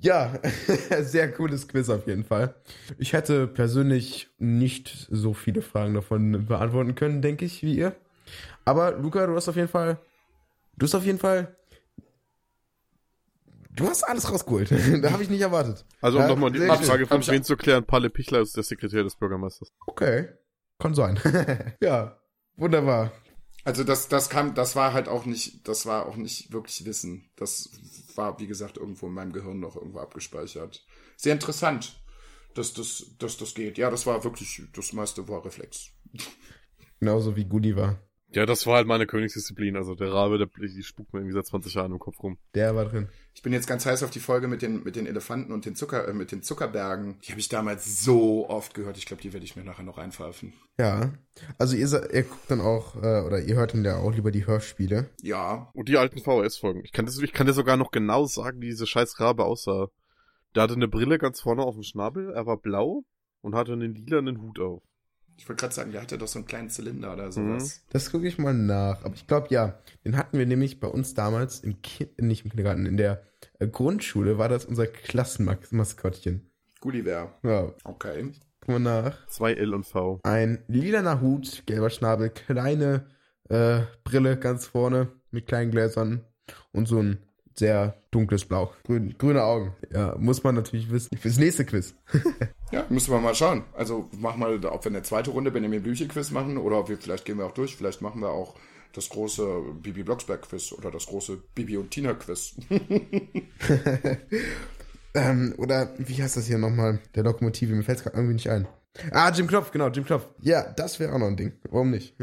Ja, <laughs> sehr cooles Quiz auf jeden Fall. Ich hätte persönlich nicht so viele Fragen davon beantworten können, denke ich, wie ihr. Aber Luca, du hast auf jeden Fall, du hast auf jeden Fall Du hast alles rausgeholt. <laughs> da habe ich nicht erwartet. Also um ja, nochmal die Frage von Wen zu klären, Palle Pichler ist der Sekretär des Bürgermeisters. Okay. Kann sein. <laughs> ja, wunderbar. Also das, das kam, das war halt auch nicht, das war auch nicht wirklich Wissen. Das war, wie gesagt, irgendwo in meinem Gehirn noch irgendwo abgespeichert. Sehr interessant, dass das, dass das geht. Ja, das war wirklich, das meiste war Reflex. Genauso wie Goody war. Ja, das war halt meine Königsdisziplin. Also der Rabe, der, die spukt mir irgendwie seit 20 Jahren im Kopf rum. Der war drin. Ich bin jetzt ganz heiß auf die Folge mit den, mit den Elefanten und den Zucker, äh, mit den Zuckerbergen. Die habe ich damals so oft gehört. Ich glaube, die werde ich mir nachher noch reinpfeifen. Ja. Also ihr, ihr guckt dann auch, äh, oder ihr hört dann ja auch lieber die Hörspiele. Ja. Und die alten VHS-Folgen. Ich kann das, ich kann dir sogar noch genau sagen, wie diese scheiß Rabe aussah. Der hatte eine Brille ganz vorne auf dem Schnabel, er war blau und hatte einen lilanen Hut auf. Ich wollte gerade sagen, der hatte doch so einen kleinen Zylinder oder sowas. Mhm. Das gucke ich mal nach. Aber ich glaube, ja, den hatten wir nämlich bei uns damals im kind, nicht im Kindergarten, in der äh, Grundschule war das unser Klassenmaskottchen. Gulliver. Ja. Okay. Gucken wir nach. Zwei L und V. Ein lilaner Hut, gelber Schnabel, kleine äh, Brille ganz vorne mit kleinen Gläsern und so ein sehr dunkles Blau. Grün, grüne Augen. Ja, muss man natürlich wissen. Fürs nächste Quiz. <laughs> ja, müssen wir mal schauen. Also machen wir, ob wir eine zweite Runde Benjamin Blüche Quiz machen oder wir, vielleicht gehen wir auch durch. Vielleicht machen wir auch das große Bibi Blocksberg Quiz oder das große Bibi und Tina Quiz. <laughs> ähm, oder wie heißt das hier nochmal? Der Lokomotive, mir fällt es gerade irgendwie nicht ein. Ah, Jim Knopf, genau, Jim Knopf. Ja, das wäre auch noch ein Ding. Warum nicht?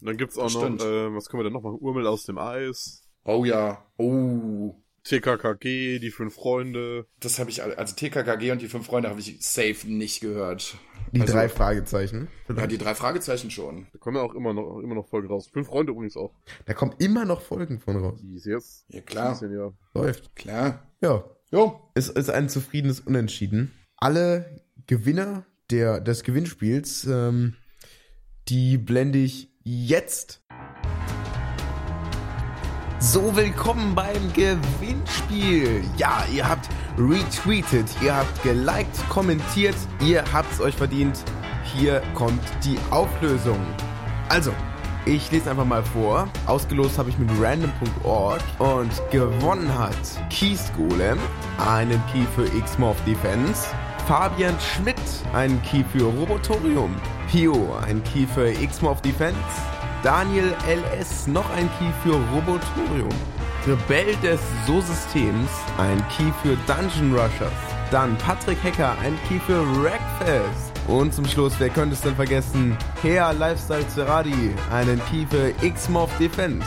Dann gibt's auch Stimmt. noch, äh, was können wir denn noch machen? Urmel aus dem Eis. Oh ja. Oh. TKKG, die fünf Freunde. Das habe ich, also TKKG und die fünf Freunde habe ich safe nicht gehört. Die also, drei Fragezeichen. Ja, die drei Fragezeichen schon. Da kommen ja auch immer noch, immer noch Folgen raus. Fünf Freunde übrigens auch. Da kommen immer noch Folgen von raus. Yes. Ja, klar. Ja. Läuft. Klar. Ja. Jo. Es ist ein zufriedenes Unentschieden. Alle Gewinner der, des Gewinnspiels, ähm, die blende ich jetzt so, willkommen beim Gewinnspiel. Ja, ihr habt retweetet, ihr habt geliked, kommentiert, ihr habt's euch verdient. Hier kommt die Auflösung. Also, ich lese einfach mal vor. Ausgelost habe ich mit random.org und gewonnen hat Keys Golem, einen Key für X-Morph Defense, Fabian Schmidt, einen Key für Robotorium, Pio, ein Key für X-Morph Defense, Daniel LS noch ein Key für Robotorium. Rebell des So-Systems ein Key für Dungeon Rushers. Dann Patrick Hacker ein Key für Wreckfest. Und zum Schluss, wer könnte es denn vergessen? Hea Lifestyle Zeradi einen Key für X-Mob Defense.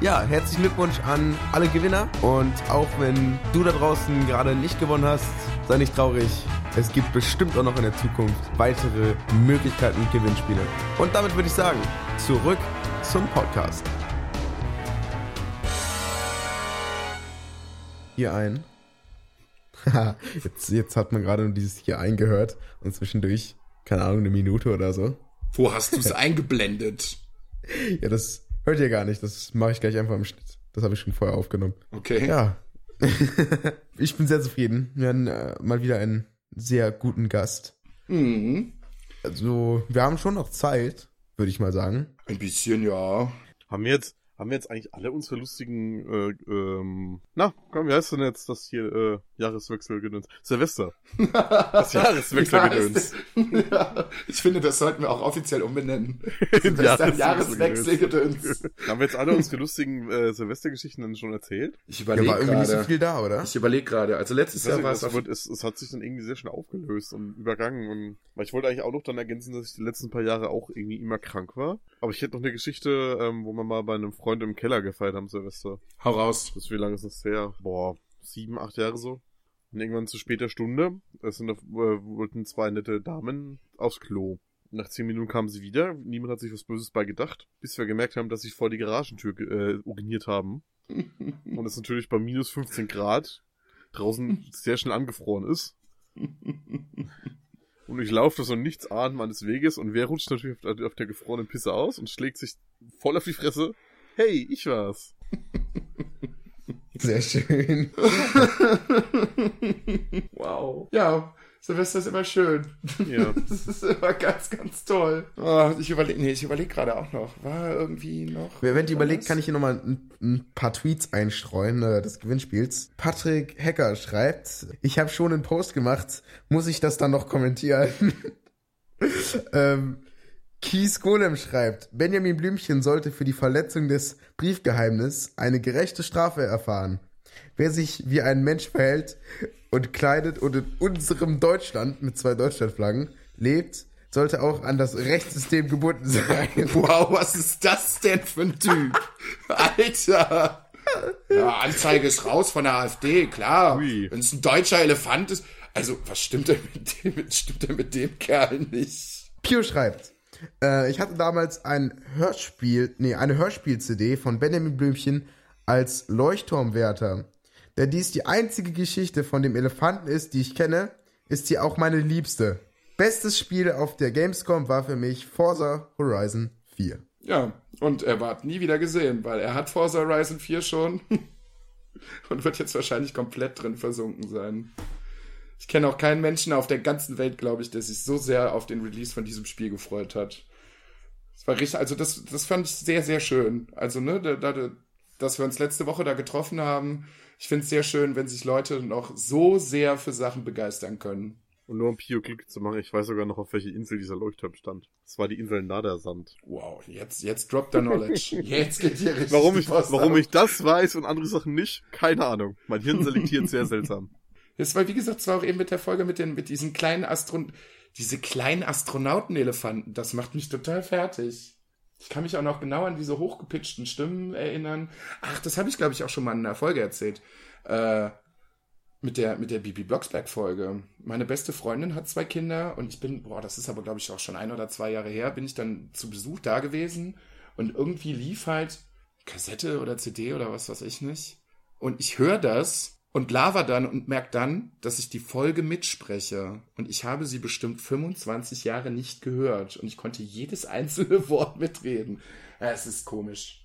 Ja, herzlichen Glückwunsch an alle Gewinner. Und auch wenn du da draußen gerade nicht gewonnen hast, sei nicht traurig. Es gibt bestimmt auch noch in der Zukunft weitere Möglichkeiten und Gewinnspiele. Und damit würde ich sagen, zurück zum Podcast. Hier ein. <laughs> jetzt, jetzt hat man gerade dieses hier eingehört und zwischendurch, keine Ahnung, eine Minute oder so. Wo hast du es <laughs> eingeblendet? Ja, das hört ihr gar nicht. Das mache ich gleich einfach im Schnitt. Das habe ich schon vorher aufgenommen. Okay. Ja. <laughs> ich bin sehr zufrieden. Wir haben äh, mal wieder einen sehr guten Gast. Mhm. Also, wir haben schon noch Zeit, würde ich mal sagen. Ein bisschen, ja. Haben wir jetzt, haben wir jetzt eigentlich alle unsere lustigen, äh, ähm, na, komm, wie heißt denn jetzt das hier, äh, Jahreswechselgedöns? Silvester. Das <laughs> Jahreswechselgedöns. <laughs> ja, ich finde, das sollten wir auch offiziell umbenennen. <laughs> Silvester Jahreswechselgedöns. haben wir jetzt alle unsere lustigen äh, Silvestergeschichten dann schon erzählt? Ich überlege ja, war irgendwie nicht so viel da, oder? Ich überlege gerade. Also letztes Jahr war es, es, es, es hat sich dann irgendwie sehr schnell aufgelöst und übergangen und, weil ich wollte eigentlich auch noch dann ergänzen, dass ich die letzten paar Jahre auch irgendwie immer krank war. Aber ich hätte noch eine Geschichte, ähm, wo man mal bei einem Freund Freunde im Keller gefeiert haben, Silvester. Hau raus. Das, wie lange ist das her? Boah, sieben, acht Jahre so. Und irgendwann zu später Stunde, es sind, äh, wollten zwei nette Damen aufs Klo. Nach zehn Minuten kamen sie wieder, niemand hat sich was Böses bei gedacht, bis wir gemerkt haben, dass sie vor die Garagentür äh, uriniert haben. <laughs> Und es natürlich bei minus 15 Grad draußen sehr schnell angefroren ist. <laughs> Und ich laufe so nichts ahnen meines Weges und wer rutscht natürlich auf, auf der gefrorenen Pisse aus und schlägt sich voll auf die Fresse. Hey, ich war's. Sehr schön. <laughs> wow. Ja, Silvester ist immer schön. Ja. <laughs> Das ist immer ganz, ganz toll. Oh, ich überlege, nee, ich überlege gerade auch noch. War irgendwie noch. Wenn ihr überlegt, kann ich hier nochmal ein, ein paar Tweets einstreuen äh, des Gewinnspiels. Patrick Hecker schreibt, ich habe schon einen Post gemacht, muss ich das dann noch kommentieren? <laughs> ähm, Kies Golem schreibt, Benjamin Blümchen sollte für die Verletzung des Briefgeheimnisses eine gerechte Strafe erfahren. Wer sich wie ein Mensch verhält und kleidet und in unserem Deutschland mit zwei Deutschlandflaggen lebt, sollte auch an das Rechtssystem gebunden sein. <laughs> Wow, was ist das denn für ein Typ? Alter! Ja, Anzeige ist raus von der AfD, klar. Wenn es ein deutscher Elefant ist. Also, was stimmt denn mit dem, stimmt denn mit dem Kerl nicht? Pio schreibt, äh, ich hatte damals ein Hörspiel, nee, eine Hörspiel-CD von Benjamin Blümchen als Leuchtturmwärter. Da dies die einzige Geschichte von dem Elefanten ist, die ich kenne, ist sie auch meine liebste. Bestes Spiel auf der Gamescom war für mich Forza Horizon 4. Ja, und er war nie wieder gesehen, weil er hat Forza Horizon 4 schon <laughs> und wird jetzt wahrscheinlich komplett drin versunken sein. Ich kenne auch keinen Menschen auf der ganzen Welt, glaube ich, der sich so sehr auf den Release von diesem Spiel gefreut hat. Das war richtig, also das, das fand ich sehr, sehr schön. Also, ne, da, da, dass wir uns letzte Woche da getroffen haben. Ich finde es sehr schön, wenn sich Leute noch so sehr für Sachen begeistern können. Und nur um Pio Klick zu machen, ich weiß sogar noch, auf welche Insel dieser Leuchtturm stand. Das war die Insel Nadersand. Wow, jetzt, jetzt droppt der Knowledge. <laughs> Jetzt geht hier richtig Warum ich, warum ich das weiß und andere Sachen nicht, keine Ahnung. Mein Hirn selektiert sehr seltsam. Das war, wie gesagt, es war auch eben mit der Folge mit den, mit diesen kleinen Astron, diese kleinen Astronautenelefanten. Das macht mich total fertig. Ich kann mich auch noch genau an diese hochgepitchten Stimmen erinnern. Ach, das habe ich, glaube ich, auch schon mal in einer Folge erzählt. Äh, mit der, mit der Bibi Blocksberg-Folge. Meine beste Freundin hat zwei Kinder und ich bin, boah, das ist aber, glaube ich, auch schon ein oder zwei Jahre her, bin ich dann zu Besuch da gewesen und irgendwie lief halt Kassette oder CD oder was weiß ich nicht. Und ich höre das und laber dann und merke dann, dass ich die Folge mitspreche. Und ich habe sie bestimmt 25 Jahre nicht gehört. Und ich konnte jedes einzelne <laughs> Wort mitreden. Ja, es ist komisch.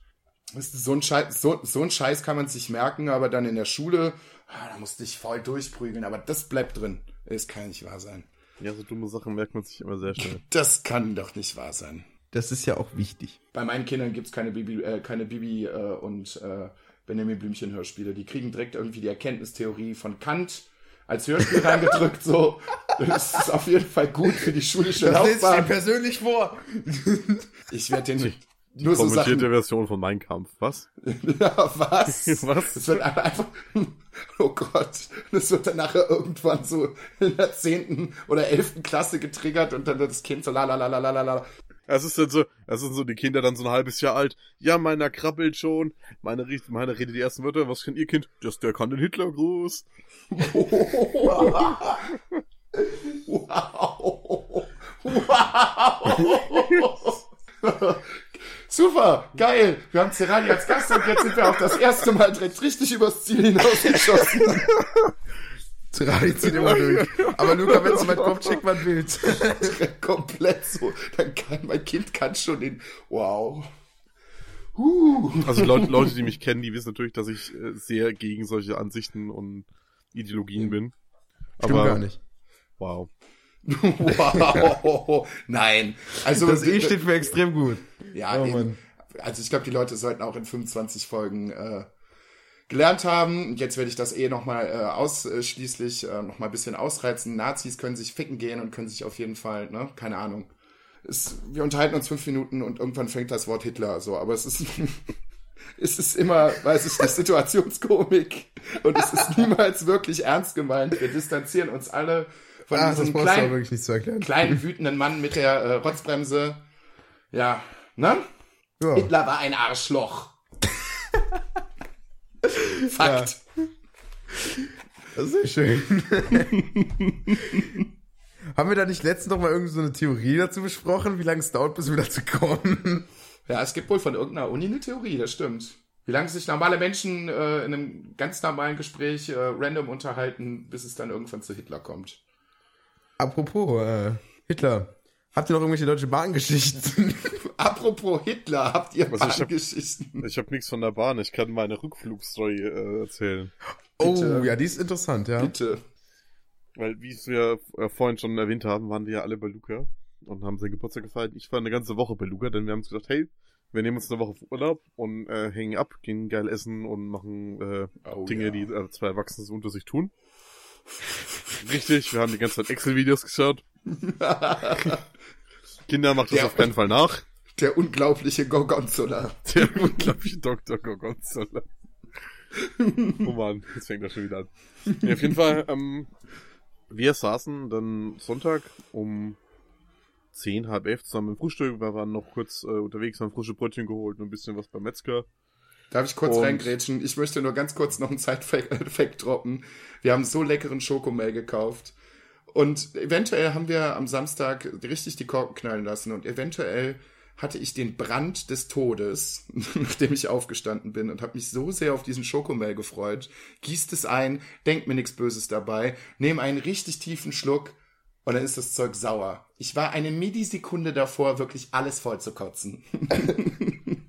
So ein, Scheiß, so, so ein Scheiß kann man sich merken, aber dann in der Schule, ah, da musste ich voll durchprügeln. Aber das bleibt drin. Es kann nicht wahr sein. Ja, so dumme Sachen merkt man sich immer sehr schnell. <laughs> Das kann doch nicht wahr sein. Das ist ja auch wichtig. Bei meinen Kindern gibt's keine Bibi, äh, keine Bibi äh, und äh, Benjamin Blümchen Hörspiele. Die kriegen direkt irgendwie die Erkenntnistheorie von Kant als Hörspiel <laughs> reingedrückt. So, das ist auf jeden Fall gut für die schulische Das Laufbahn. dir persönlich vor. <laughs> Ich werde den Die nur so kommentierte Sachen. Version von Mein Kampf. Was? <laughs> Ja, was? Was? Das wird einfach. Oh Gott. Das wird dann nachher irgendwann so in der zehnten oder elften Klasse getriggert und dann das Kind so la la la la la la la. Es ist dann so, es sind so die Kinder dann so ein halbes Jahr alt. Ja, meiner krabbelt schon. Meine, meine redet die ersten Wörter. Was kennt ihr Kind? Das, der kann den Hitlergruß. Wow. Wow. <laughs> Super, geil. Wir haben Cerani als Gast und jetzt sind wir auch das erste Mal direkt richtig übers Ziel hinausgeschossen. <laughs> Zerari zieht immer durch. Aber Luca, wenn es weit kommt, <laughs> schick mal ein Bild. <laughs> Komplett so. Dann kann mein Kind kann schon den. Wow. Huh. Also Leute, <laughs> Leute, die mich kennen, die wissen natürlich, dass ich äh, sehr gegen solche Ansichten und Ideologien bin. Stimmt Aber gar nicht. wow. Wow. Nein. Also Das E steht für extrem gut. Ja, Oh, eben. Also ich glaube, die Leute sollten auch in 25 Folgen äh, gelernt haben. Jetzt werde ich das eh nochmal äh, ausschließlich äh, nochmal ein bisschen ausreizen. Nazis können sich ficken gehen und können sich auf jeden Fall, ne, keine Ahnung. Es, wir unterhalten uns fünf Minuten und irgendwann fängt das Wort Hitler so, aber es ist <laughs> es ist immer, weiß ich nicht, Situationskomik und es ist niemals wirklich ernst gemeint. Wir distanzieren uns alle von Ah, diesem kleinen, wirklich nicht zu erklären. kleinen wütenden Mann mit der äh, Rotzbremse. Ja, ne? Ja. Hitler war ein Arschloch. <laughs> <laughs> Fakt. Ja. Das ist schön. <laughs> Haben wir da nicht letztens noch mal irgendwie so eine Theorie dazu besprochen, wie lange es dauert, bis wir dazu kommen? Ja, es gibt wohl von irgendeiner Uni eine Theorie, das stimmt. Wie lange sich normale Menschen äh, in einem ganz normalen Gespräch äh, random unterhalten, bis es dann irgendwann zu Hitler kommt. Apropos äh, Hitler, habt ihr noch irgendwelche deutsche Bahngeschichten? <laughs> Apropos Hitler, habt ihr also Bahngeschichten? Ich habe hab nichts von der Bahn, ich kann meine Rückflugstory äh, erzählen. Bitte. Oh, ja, die ist interessant, ja. Bitte. Weil, wie wir äh, vorhin schon erwähnt haben, waren wir ja alle bei Luca und haben seinen Geburtstag gefeiert. Ich war eine ganze Woche bei Luca, denn wir haben uns gedacht, hey, wir nehmen uns eine Woche Urlaub und äh, hängen ab, gehen geil essen und machen äh, oh, Dinge, ja. die äh, zwei Erwachsene unter sich tun. Richtig, wir haben die ganze Zeit Excel-Videos geschaut. <laughs> Kinder macht das der, auf keinen Fall nach. Der unglaubliche Gorgonzola. Der unglaubliche Dr. Gorgonzola. oh Mann, jetzt fängt das schon wieder an. Ja, auf jeden Fall, ähm, wir saßen dann Sonntag um zehn, halb elf zusammen im Frühstück. Wir waren noch kurz äh, unterwegs, haben frische Brötchen geholt und ein bisschen was beim Metzger. Darf ich kurz und... reingrätschen? Ich möchte nur ganz kurz noch einen Side-Fact droppen. Wir haben so leckeren Schokomehl gekauft. Und eventuell haben wir am Samstag richtig die Korken knallen lassen. Und eventuell hatte ich den Brand des Todes, <laughs> nachdem ich aufgestanden bin und habe mich so sehr auf diesen Schokomehl gefreut. Gießt es ein, denkt mir nichts Böses dabei, nehme einen richtig tiefen Schluck und dann ist das Zeug sauer. Ich war eine Millisekunde davor, wirklich alles voll zu kotzen. <laughs>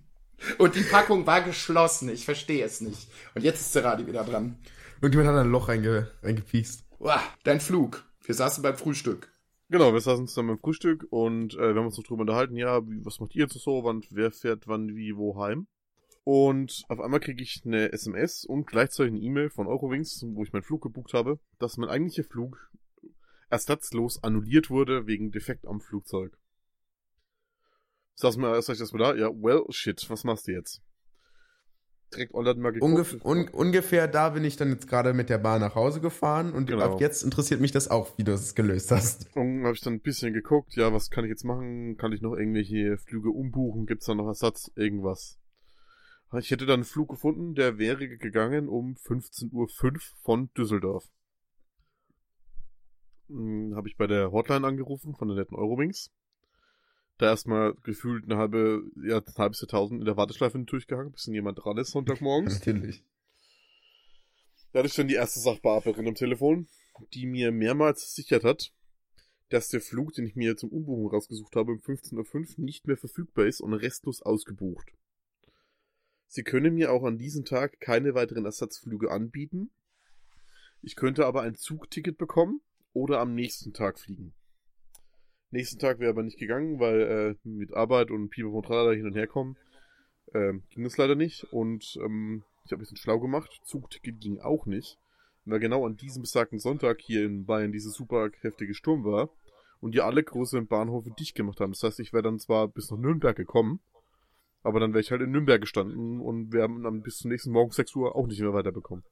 und die Packung war geschlossen. Ich verstehe es nicht. Und jetzt ist Serradi wieder dran. Irgendjemand hat ein Loch reinge reingepiekst. Uah, dein Flug. Wir saßen beim Frühstück. Genau, wir saßen zusammen beim Frühstück und äh, wir haben uns noch drüber unterhalten, ja, wie, was macht ihr jetzt so, wann, wer fährt wann, wie, wo heim? Und auf einmal kriege ich eine SMS und gleichzeitig eine E-Mail von Eurowings, wo ich meinen Flug gebucht habe, dass mein eigentlicher Flug ersatzlos annulliert wurde wegen Defekt am Flugzeug. Saß mir, sag ich das mal da? Ja, well, shit, was machst du jetzt? Direkt online mal geguckt. Ungef un ungefähr da bin ich dann jetzt gerade mit der Bahn nach Hause gefahren und genau. ab jetzt interessiert mich das auch, wie du es gelöst hast. Und habe ich dann ein bisschen geguckt, ja, was kann ich jetzt machen? Kann ich noch irgendwelche Flüge umbuchen? Gibt's da noch Ersatz? Irgendwas? Ich hätte dann einen Flug gefunden, der wäre gegangen um 15.05 Uhr von Düsseldorf. Hm, habe ich bei der Hotline angerufen von der netten Eurowings. Da erstmal gefühlt eine halbe, ja, ein halbes Jahrtausend in der Warteschleife durchgehangen, bis dann jemand dran ist Sonntagmorgens. <laughs> Natürlich. Da hatte ich dann die erste Sachbearbeiterin am Telefon, die mir mehrmals versichert hat, dass der Flug, den ich mir zum Umbuchen rausgesucht habe, um 15.05 Uhr nicht mehr verfügbar ist und restlos ausgebucht. Sie können mir auch an diesem Tag keine weiteren Ersatzflüge anbieten. Ich könnte aber ein Zugticket bekommen oder am nächsten Tag fliegen. Nächsten Tag wäre aber nicht gegangen, weil äh, mit Arbeit und Pieper von Tralala hin und her kommen, äh, ging es leider nicht. Und ähm, ich habe ein bisschen schlau gemacht. Zugticket ging auch nicht. Weil genau an diesem besagten Sonntag hier in Bayern diese super heftige Sturm war und die alle großen Bahnhöfe dicht gemacht haben. Das heißt, ich wäre dann zwar bis nach Nürnberg gekommen, aber dann wäre ich halt in Nürnberg gestanden und wir haben dann bis zum nächsten Morgen 6 Uhr auch nicht mehr weiterbekommen.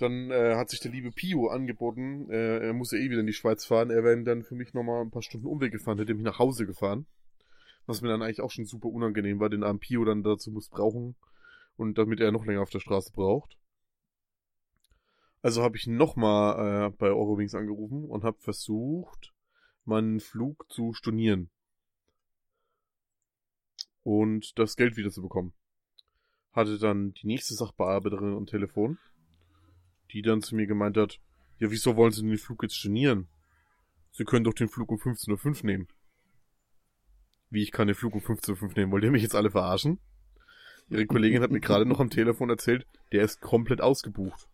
Dann äh, hat sich der liebe Pio angeboten, äh, er muss ja eh wieder in die Schweiz fahren, er wäre dann für mich nochmal ein paar Stunden Umweg gefahren, hätte mich nach Hause gefahren. Was mir dann eigentlich auch schon super unangenehm war, den armen Pio dann dazu muss brauchen und damit er noch länger auf der Straße braucht. Also habe ich nochmal äh, bei Eurowings angerufen und habe versucht, meinen Flug zu stornieren. Und das Geld wieder zu bekommen. Hatte dann die nächste Sachbearbeiterin am Telefon die dann zu mir gemeint hat, ja, wieso wollen Sie den Flug jetzt stornieren? Sie können doch den Flug um 15.05 Uhr nehmen. Wie, ich kann den Flug um 15.05 Uhr nehmen? Wollt ihr mich jetzt alle verarschen? Ihre Kollegin hat mir gerade noch am Telefon erzählt, der ist komplett ausgebucht.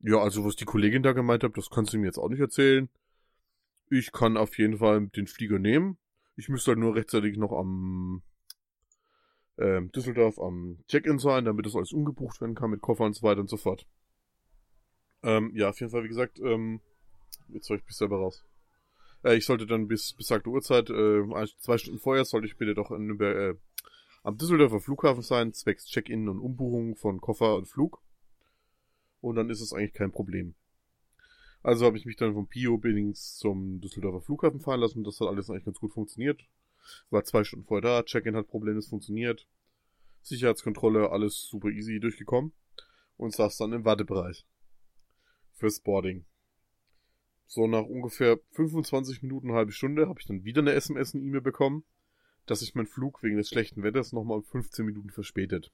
Ja, also was die Kollegin da gemeint hat, das kannst du mir jetzt auch nicht erzählen. Ich kann auf jeden Fall den Flieger nehmen. Ich müsste halt nur rechtzeitig noch am äh, Düsseldorf am Check-in sein, damit das alles umgebucht werden kann mit Koffer und so weiter und so fort. Ähm, ja, auf jeden Fall, wie gesagt, ähm, jetzt soll ich bis selber raus. Äh, ich sollte dann bis besagte Uhrzeit, äh, zwei Stunden vorher, sollte ich bitte doch in äh, am Düsseldorfer Flughafen sein, zwecks Check-in und Umbuchung von Koffer und Flug. Und dann ist es eigentlich kein Problem. Also habe ich mich dann vom Pio Billings zum Düsseldorfer Flughafen fahren lassen. Das hat alles eigentlich ganz gut funktioniert. War zwei Stunden vorher da, Check-in hat problemlos funktioniert. Sicherheitskontrolle, alles super easy durchgekommen und saß dann im Wartebereich. Fürs Boarding. So nach ungefähr 25 Minuten, eine halbe Stunde habe ich dann wieder eine SMS und E-Mail bekommen, dass sich mein Flug wegen des schlechten Wetters nochmal um 15 Minuten verspätet.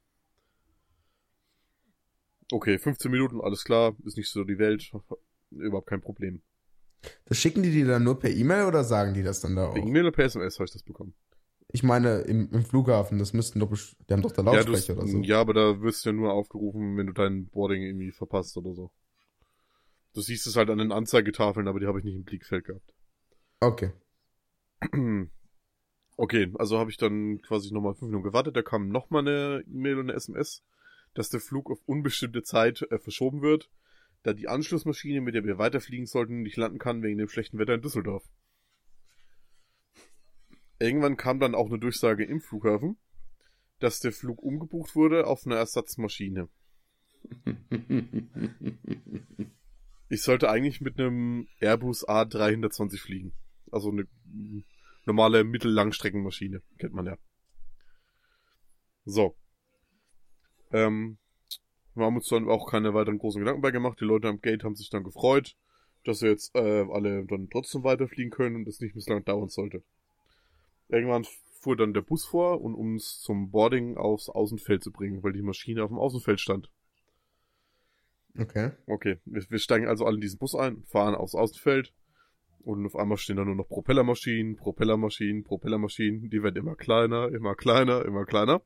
Okay, 15 Minuten, alles klar, ist nicht so die Welt, <laughs> überhaupt kein Problem. Das schicken die dir dann nur per E-Mail oder sagen die das dann da auch? Per E-Mail oder per SMS habe ich das bekommen. Ich meine, im, im Flughafen, das müssten doch, die haben doch da Lautsprecher ja, oder so. Ja, aber da wirst du ja nur aufgerufen, wenn du dein Boarding irgendwie verpasst oder so. Du siehst es halt an den Anzeigetafeln, aber die habe ich nicht im Blickfeld gehabt. Okay. <clears throat> Okay, also habe ich dann quasi nochmal fünf Minuten gewartet, da kam nochmal eine E-Mail und eine SMS, dass der Flug auf unbestimmte Zeit äh, verschoben wird, da die Anschlussmaschine, mit der wir weiterfliegen sollten, nicht landen kann wegen dem schlechten Wetter in Düsseldorf. Irgendwann kam dann auch eine Durchsage im Flughafen, dass der Flug umgebucht wurde auf eine Ersatzmaschine. <laughs> ich sollte eigentlich mit einem Airbus A320 fliegen. Also eine normale Mittellangstreckenmaschine, kennt man ja. So. Ähm, wir haben uns dann auch keine weiteren großen Gedanken bei gemacht. Die Leute am Gate haben sich dann gefreut, dass wir jetzt äh, alle dann trotzdem weiterfliegen können und es nicht bislang dauern sollte. Irgendwann fuhr dann der Bus vor und um uns zum Boarding aufs Außenfeld zu bringen, weil die Maschine auf dem Außenfeld stand. Okay. Okay, wir, wir steigen also alle in diesen Bus ein, fahren aufs Außenfeld und auf einmal stehen da nur noch Propellermaschinen, Propellermaschinen, Propellermaschinen, die werden immer kleiner, immer kleiner, immer kleiner,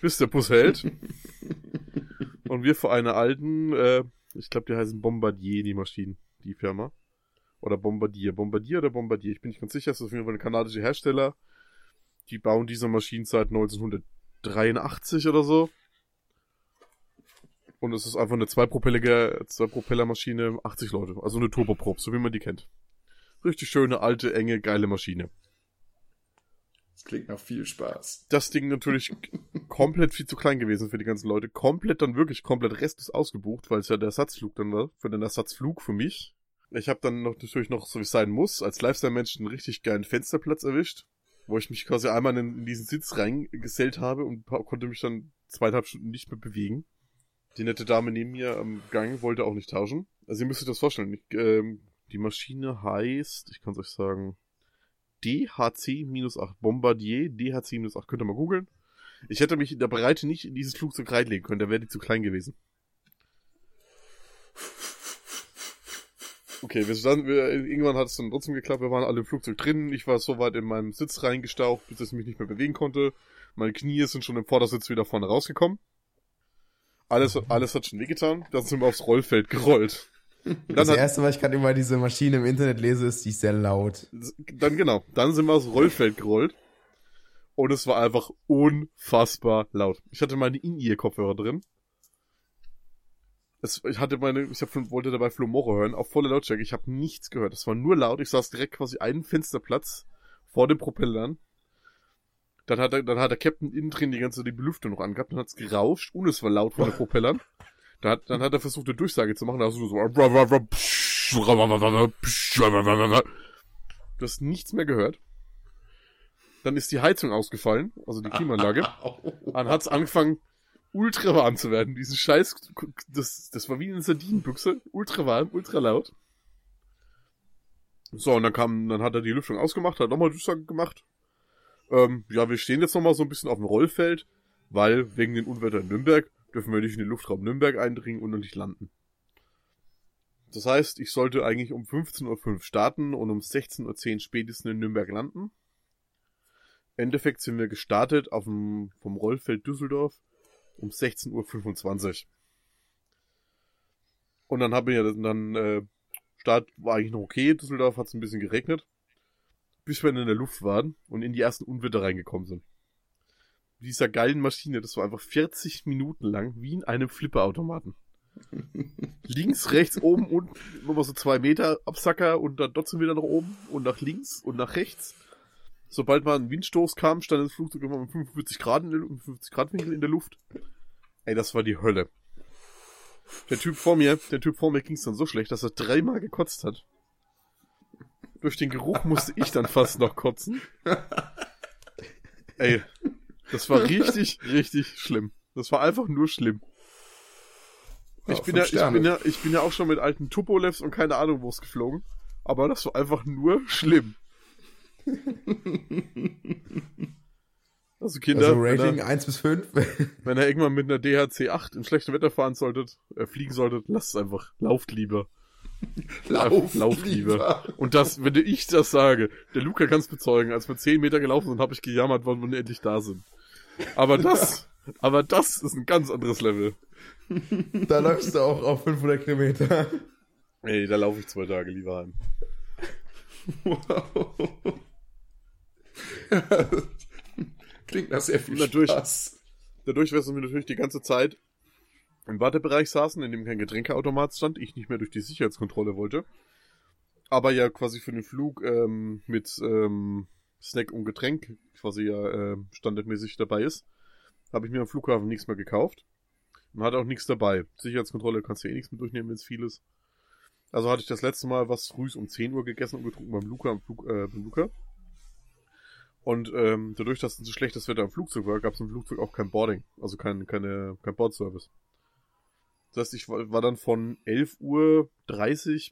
bis der Bus hält <laughs> und wir vor einer alten, äh, ich glaube, die heißen Bombardier, die Maschinen, die Firma. Oder Bombardier. Bombardier oder Bombardier? Ich bin nicht ganz sicher. Es ist auf jeden Fall ein kanadischer Hersteller. Die bauen diese Maschinen seit 1983 oder so. Und es ist einfach eine zweipropellige, Zwei-Propellermaschine, 80 Leute. Also eine Turboprop, so wie man die kennt. Richtig schöne, alte, enge, geile Maschine. Das klingt nach viel Spaß. Das Ding natürlich <laughs> komplett viel zu klein gewesen für die ganzen Leute. Komplett dann wirklich komplett restlos ausgebucht, weil es ja der Ersatzflug dann war. Für den Ersatzflug für mich. Ich habe dann noch, natürlich noch, so wie es sein muss, als Lifestyle-Mensch einen richtig geilen Fensterplatz erwischt, wo ich mich quasi einmal in, in diesen Sitz reingesellt habe und konnte mich dann zweieinhalb Stunden nicht mehr bewegen. Die nette Dame neben mir am Gang wollte auch nicht tauschen. Also ihr müsst euch das vorstellen. Ich, ähm, die Maschine heißt, ich kann es euch sagen, DHC-8. Bombardier DHC-8. Könnt ihr mal googeln. Ich hätte mich in der Breite nicht in dieses Flugzeug reinlegen können, da wäre die zu klein gewesen. Okay, wir standen, wir, irgendwann hat es dann trotzdem geklappt, wir waren alle im Flugzeug drin, ich war so weit in meinem Sitz reingestaucht, bis ich mich nicht mehr bewegen konnte. Meine Knie sind schon im Vordersitz wieder vorne rausgekommen. Alles, alles hat schon wehgetan, dann sind wir aufs Rollfeld gerollt. das hat, erste, was ich gerade über diese Maschine im Internet lese, ist, die ist sehr laut. Dann genau, dann sind wir aufs Rollfeld gerollt. Und es war einfach unfassbar laut. Ich hatte meine In-Ear-Kopfhörer drin es, ich hatte meine, ich hab, wollte dabei Flomore hören, auf voller Lautstärke. Ich habe nichts gehört. Es war nur laut. Ich saß direkt quasi einen Fensterplatz vor den Propellern. Dann hat, er, dann hat der Captain innen drin die ganze die Belüftung noch angehabt. Dann hat's gerauscht und es war laut von den <laughs> Propellern. Dann hat, dann hat er versucht, eine Durchsage zu machen. Da hast du so, du hast nichts mehr gehört. Dann ist die Heizung ausgefallen, also die Klimaanlage. <laughs> Dann hat's angefangen, ultra warm zu werden. Diesen Scheiß, das, das war wie eine Sardinenbüchse. Ultra warm, ultra laut. So, und dann kam, dann hat er die Lüftung ausgemacht, hat nochmal Durchsage gemacht. Ähm, ja, wir stehen jetzt nochmal so ein bisschen auf dem Rollfeld, weil wegen den Unwetter in Nürnberg dürfen wir nicht in den Luftraum Nürnberg eindringen und nicht landen. Das heißt, ich sollte eigentlich um 15.05 Uhr starten und um 16.10 Uhr spätestens in Nürnberg landen. Im Endeffekt sind wir gestartet auf dem, vom Rollfeld Düsseldorf um 16.25 Uhr. Und dann haben wir dann, äh, Start war eigentlich noch okay, Düsseldorf hat es ein bisschen geregnet, bis wir in der Luft waren und in die ersten Unwetter reingekommen sind. Mit dieser geilen Maschine, das war einfach 40 Minuten lang, wie in einem Flipperautomaten. <laughs> links, rechts, oben, unten, nochmal so zwei Meter Absacker und dann trotzdem wieder nach oben und nach links und nach rechts. Sobald mal ein Windstoß kam, stand das Flugzeug immer um 45 Grad, in der, 50 Grad Winkel in der Luft. Ey, das war die Hölle. Der Typ vor mir, der Typ vor mir ging's dann so schlecht, dass er dreimal gekotzt hat. Durch den Geruch musste ich dann fast noch kotzen. Ey, Das war richtig, richtig schlimm. Das war einfach nur schlimm. Ich, ja, bin ja, ich, bin ja, ich bin ja auch schon mit alten Tupolevs und keine Ahnung wo es geflogen. Aber das war einfach nur schlimm. Also Kinder. Also Rating <laughs> er, 1 bis 5. wenn ihr irgendwann mit einer DHC 8 in schlechtem Wetter fahren solltet, äh, fliegen solltet, lasst es einfach. Lauft lieber. Lauf, Lauf lieber. lieber. Und das, wenn ich das sage, der Luca kann es bezeugen, als wir 10 Meter gelaufen sind, habe ich gejammert, wann wir endlich da sind. Aber das, <laughs> aber das ist ein ganz anderes Level. Da läufst du auch auf 500 Kilometer. Ey, da laufe ich zwei Tage lieber heim. Wow. <laughs> Klingt nach sehr viel dadurch, Spaß. Dadurch, dass wir natürlich die ganze Zeit im Wartebereich saßen, in dem kein Getränkeautomat stand, ich nicht mehr durch die Sicherheitskontrolle wollte, aber ja quasi für den Flug ähm, mit ähm, Snack und Getränk quasi ja äh, standardmäßig dabei ist, habe ich mir am Flughafen nichts mehr gekauft und hatte auch nichts dabei. Sicherheitskontrolle kannst du eh nichts mit durchnehmen, wenn es viel ist. Also hatte ich das letzte Mal was früh um 10 Uhr gegessen und getrunken beim Luca Flug, äh, beim Luca. Und ähm, dadurch, dass es so schlechtes Wetter am Flugzeug war, gab es im Flugzeug auch kein Boarding, also kein, keine, kein Bordservice. Das heißt, ich war, war dann von 11.30 Uhr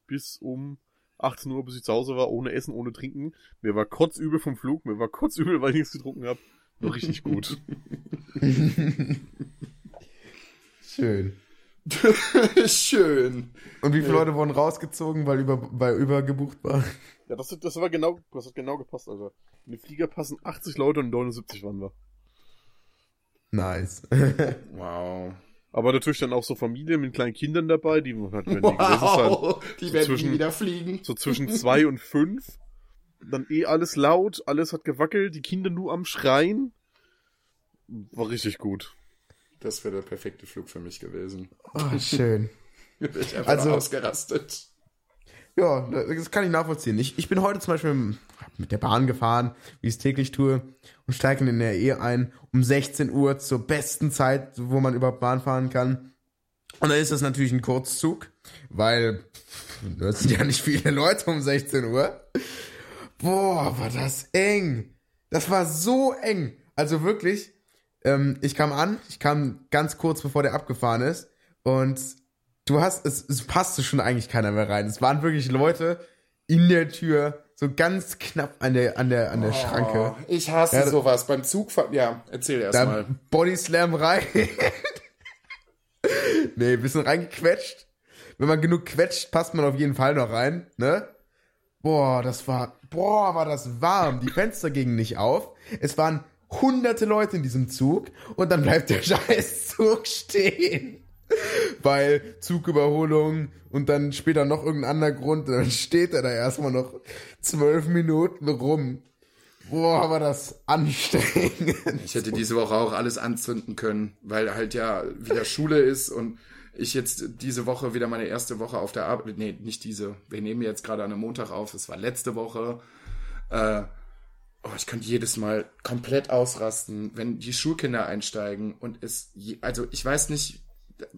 bis um 18 Uhr, bis ich zu Hause war, ohne Essen, ohne Trinken. Mir war kotzübel vom Flug, mir war kotzübel, weil ich nichts getrunken habe. Noch richtig gut. <laughs> Schön. <laughs> Schön. Und wie viele ja. Leute wurden rausgezogen, weil über, weil übergebucht war? Ja, das, das war genau, das hat genau gepasst, also. In den Flieger passen 80 Leute und 79 waren wir. Nice. wow. Aber natürlich dann auch so Familien mit kleinen Kindern dabei, die halt, wenn wow, halt, die so werden zwischen, wieder fliegen. So zwischen zwei und fünf. Dann eh alles laut, alles hat gewackelt, die Kinder nur am Schreien. War richtig gut. Das wäre der perfekte Flug für mich gewesen. Oh, schön. <laughs> ich einfach also, ausgerastet. Ja, das kann ich nachvollziehen. Ich, ich bin heute zum Beispiel mit der Bahn gefahren, wie ich es täglich tue, und steige in der E ein um 16 Uhr zur besten Zeit, wo man überhaupt Bahn fahren kann. Und dann ist das natürlich ein Kurzzug, weil es sind ja nicht viele Leute um 16 Uhr. Boah, war das eng. Das war so eng. Also wirklich, ähm, ich kam an, ich kam ganz kurz bevor der abgefahren ist und du hast, es, es passte schon eigentlich keiner mehr rein. Es waren wirklich Leute in der Tür, so ganz knapp an der, an der, an der oh, Schranke. Ich hasse ja, sowas. Beim Zugfahren, ja, erzähl erst mal. Bodyslam rein. <laughs> nee, bisschen reingequetscht. Wenn man genug quetscht, passt man auf jeden Fall noch rein, ne? Boah, das war, boah, war das warm. Die Fenster gingen nicht auf. Es waren hunderte Leute in diesem Zug und dann bleibt der <laughs> scheiß Zug stehen. Weil Zugüberholung und dann später noch irgendein anderer Grund, dann steht er da erstmal noch zwölf Minuten rum. Boah, war das anstrengend. Ich hätte diese Woche auch alles anzünden können, weil halt ja wieder Schule ist und ich jetzt diese Woche wieder meine erste Woche auf der Arbeit, nee, nicht diese, wir nehmen jetzt gerade an einem Montag auf, es war letzte Woche, äh, oh, ich könnte jedes Mal komplett ausrasten, wenn die Schulkinder einsteigen und es, also ich weiß nicht,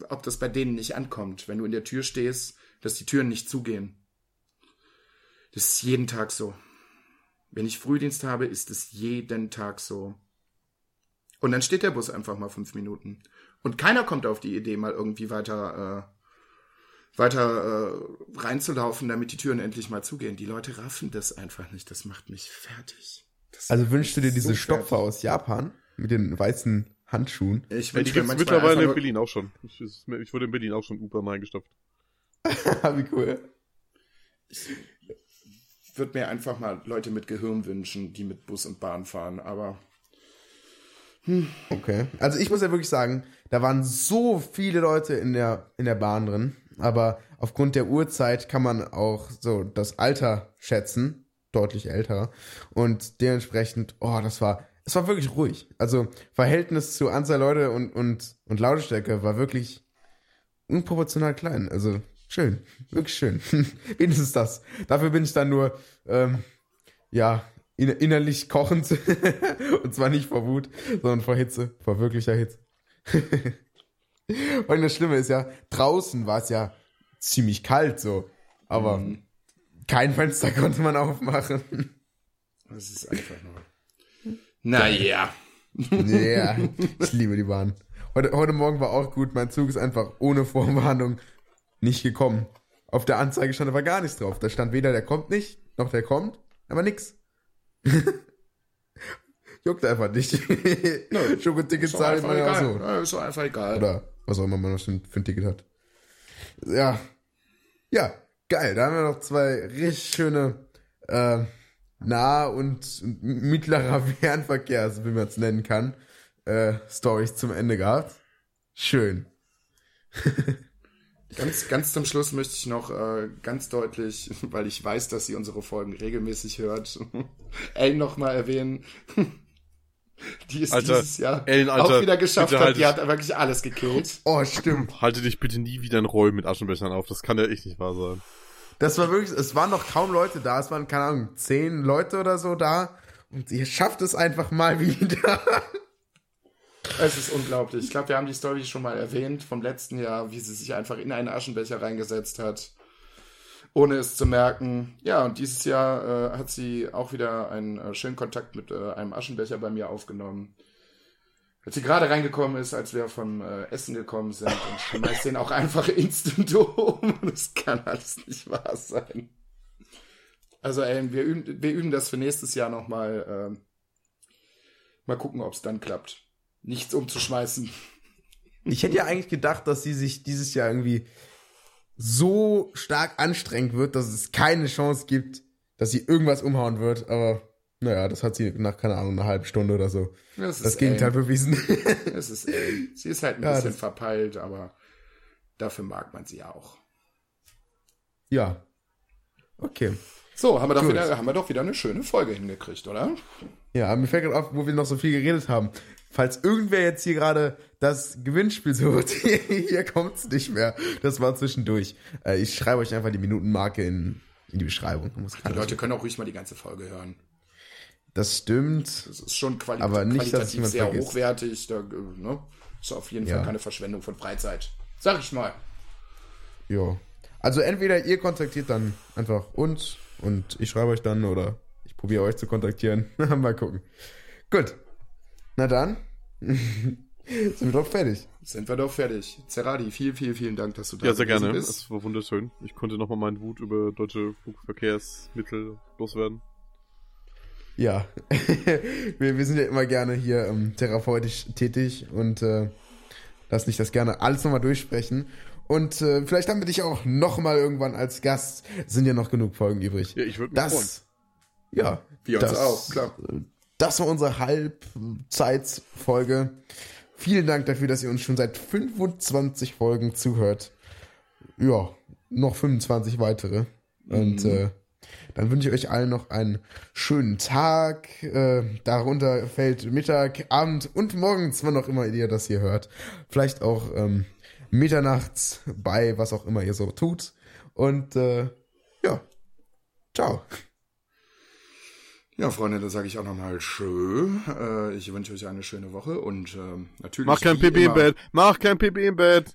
ob das bei denen nicht ankommt, wenn du in der Tür stehst, dass die Türen nicht zugehen. Das ist jeden Tag so. Wenn ich Frühdienst habe, ist es jeden Tag so. Und dann steht der Bus einfach mal fünf Minuten. Und keiner kommt auf die Idee, mal irgendwie weiter, äh, weiter äh, reinzulaufen, damit die Türen endlich mal zugehen. Die Leute raffen das einfach nicht. Das macht mich fertig. Das also wünschst du dir diese so Stopfer aus Japan mit den weißen Handschuhen? Ich wünsche ja, mir mittlerweile in Berlin auch schon. Ich, ich, wurde in Berlin auch schon U-Bahn eingestopft. <laughs> Wie cool. Ich würde mir einfach mal Leute mit Gehirn wünschen, die mit Bus und Bahn fahren, aber. Hm. Okay. Also ich muss ja wirklich sagen, da waren so viele Leute in der, in der Bahn drin, aber aufgrund der Uhrzeit kann man auch so das Alter schätzen deutlich älter. Und dementsprechend, oh, das war, es war wirklich ruhig. Also Verhältnis zu Anzahl Leute und, und, und Lautstärke war wirklich unproportional klein. Also schön, wirklich schön. <laughs> Wenigstens das. Dafür bin ich dann nur, ähm, ja, innerlich kochend. <laughs> und zwar nicht vor Wut, sondern vor Hitze, vor wirklicher Hitze. <laughs> Weil das Schlimme ist ja, draußen war es ja ziemlich kalt so. Aber mhm. Kein Fenster konnte man aufmachen. Das ist einfach nur. Naja. Ja, <laughs> ich liebe die Bahn. Heute, heute Morgen war auch gut. Mein Zug ist einfach ohne Vorwarnung nicht gekommen. Auf der Anzeige stand aber gar nichts drauf. Da stand weder der kommt nicht, noch der kommt, aber nix. <laughs> Juckt einfach nicht. No, Schokoticket zahlt man ja so. Ja, ist doch einfach egal. Oder was auch immer man noch für ein Ticket hat. Ja. Ja, geil. Da haben wir noch zwei richtig schöne äh, nah- und mittlerer <laughs> Fernverkehr, also wie man es nennen kann, äh, Stories zum Ende gehabt. Schön. <laughs> ganz, ganz zum Schluss möchte ich noch äh, ganz deutlich, <laughs> weil ich weiß, dass sie unsere Folgen regelmäßig hört, Ellen nochmal erwähnen. Die ist Alter, dieses Jahr Ellen, Alter, auch wieder geschafft hat. Die hat wirklich alles gekillt. Oh, stimmt. Halte dich bitte nie wieder in Räumen mit Aschenbechern auf. Das kann ja echt nicht wahr sein. Das war wirklich, es waren noch kaum Leute da. Es waren, keine Ahnung, zehn Leute oder so da. Und ihr schafft es einfach mal <laughs> wieder. Es ist unglaublich. Ich glaube, wir haben die Story schon mal erwähnt vom letzten Jahr, wie sie sich einfach in einen Aschenbecher reingesetzt hat, ohne es zu merken. Ja, und dieses Jahr äh, hat sie auch wieder einen äh, schönen Kontakt mit äh, einem Aschenbecher bei mir aufgenommen als sie gerade reingekommen ist, als wir vom äh, Essen gekommen sind und schmeißt den auch einfach <laughs> instant um. <laughs> Das kann alles nicht wahr sein. Also ey, wir üben, wir üben das für nächstes Jahr nochmal. Äh, mal gucken, ob es dann klappt. Nichts umzuschmeißen. Ich hätte ja eigentlich gedacht, dass sie sich dieses Jahr irgendwie so stark anstrengen wird, dass es keine Chance gibt, dass sie irgendwas umhauen wird, aber naja, das hat sie nach, keine Ahnung, einer halben Stunde oder so. Das, das Gegenteil ey. bewiesen. <laughs> Das ist ey. Sie ist halt ein ja, bisschen verpeilt, aber dafür mag man sie auch. Ja. Okay. So, haben wir, doch wieder, haben wir doch wieder eine schöne Folge hingekriegt, oder? Ja, mir fällt gerade auf, wo wir noch so viel geredet haben. Falls irgendwer jetzt hier gerade das Gewinnspiel sucht, <laughs> hier kommt es nicht mehr. Das war zwischendurch. Äh, ich schreibe euch einfach die Minutenmarke in, in die Beschreibung. die Leute können auch ruhig mal die ganze Folge hören. Das stimmt. Das ist schon quali aber nicht, qualitativ sehr vergisst. hochwertig. Da, ne? Ist auf jeden ja. Fall keine Verschwendung von Freizeit. Sag ich mal. Ja. Also entweder ihr kontaktiert dann einfach uns und ich schreibe euch dann oder ich probiere euch zu kontaktieren. <laughs> mal gucken. Gut. Na dann. <laughs> Sind wir doch fertig. Sind wir doch fertig. Zerradi, vielen, vielen, vielen Dank, dass du da bist. Ja, sehr gerne. Bist. Das war wunderschön. Ich konnte nochmal meinen Wut über deutsche Flugverkehrsmittel loswerden. Ja, <laughs> wir, wir sind ja immer gerne hier ähm, therapeutisch tätig und äh, lass nicht das gerne alles nochmal durchsprechen. Und äh, vielleicht haben wir dich auch nochmal irgendwann als Gast. Sind ja noch genug Folgen übrig. Ja, ich würde mich das, freuen. Ja, wir das, uns auch, klar. Das war unsere Halbzeitsfolge. Vielen Dank dafür, dass ihr uns schon seit 25 Folgen zuhört. Ja, noch 25 weitere. Und mhm. äh, dann wünsche ich euch allen noch einen schönen Tag. Äh, darunter fällt Mittag, Abend und morgens, wann auch immer ihr das hier hört. Vielleicht auch ähm, mitternachts bei was auch immer ihr so tut. Und äh, ja, ciao. Ja, Freunde, da sage ich auch nochmal schön. Äh, ich wünsche euch eine schöne Woche und äh, natürlich. Mach kein Pipi im Bett. Mach kein Pipi im Bett.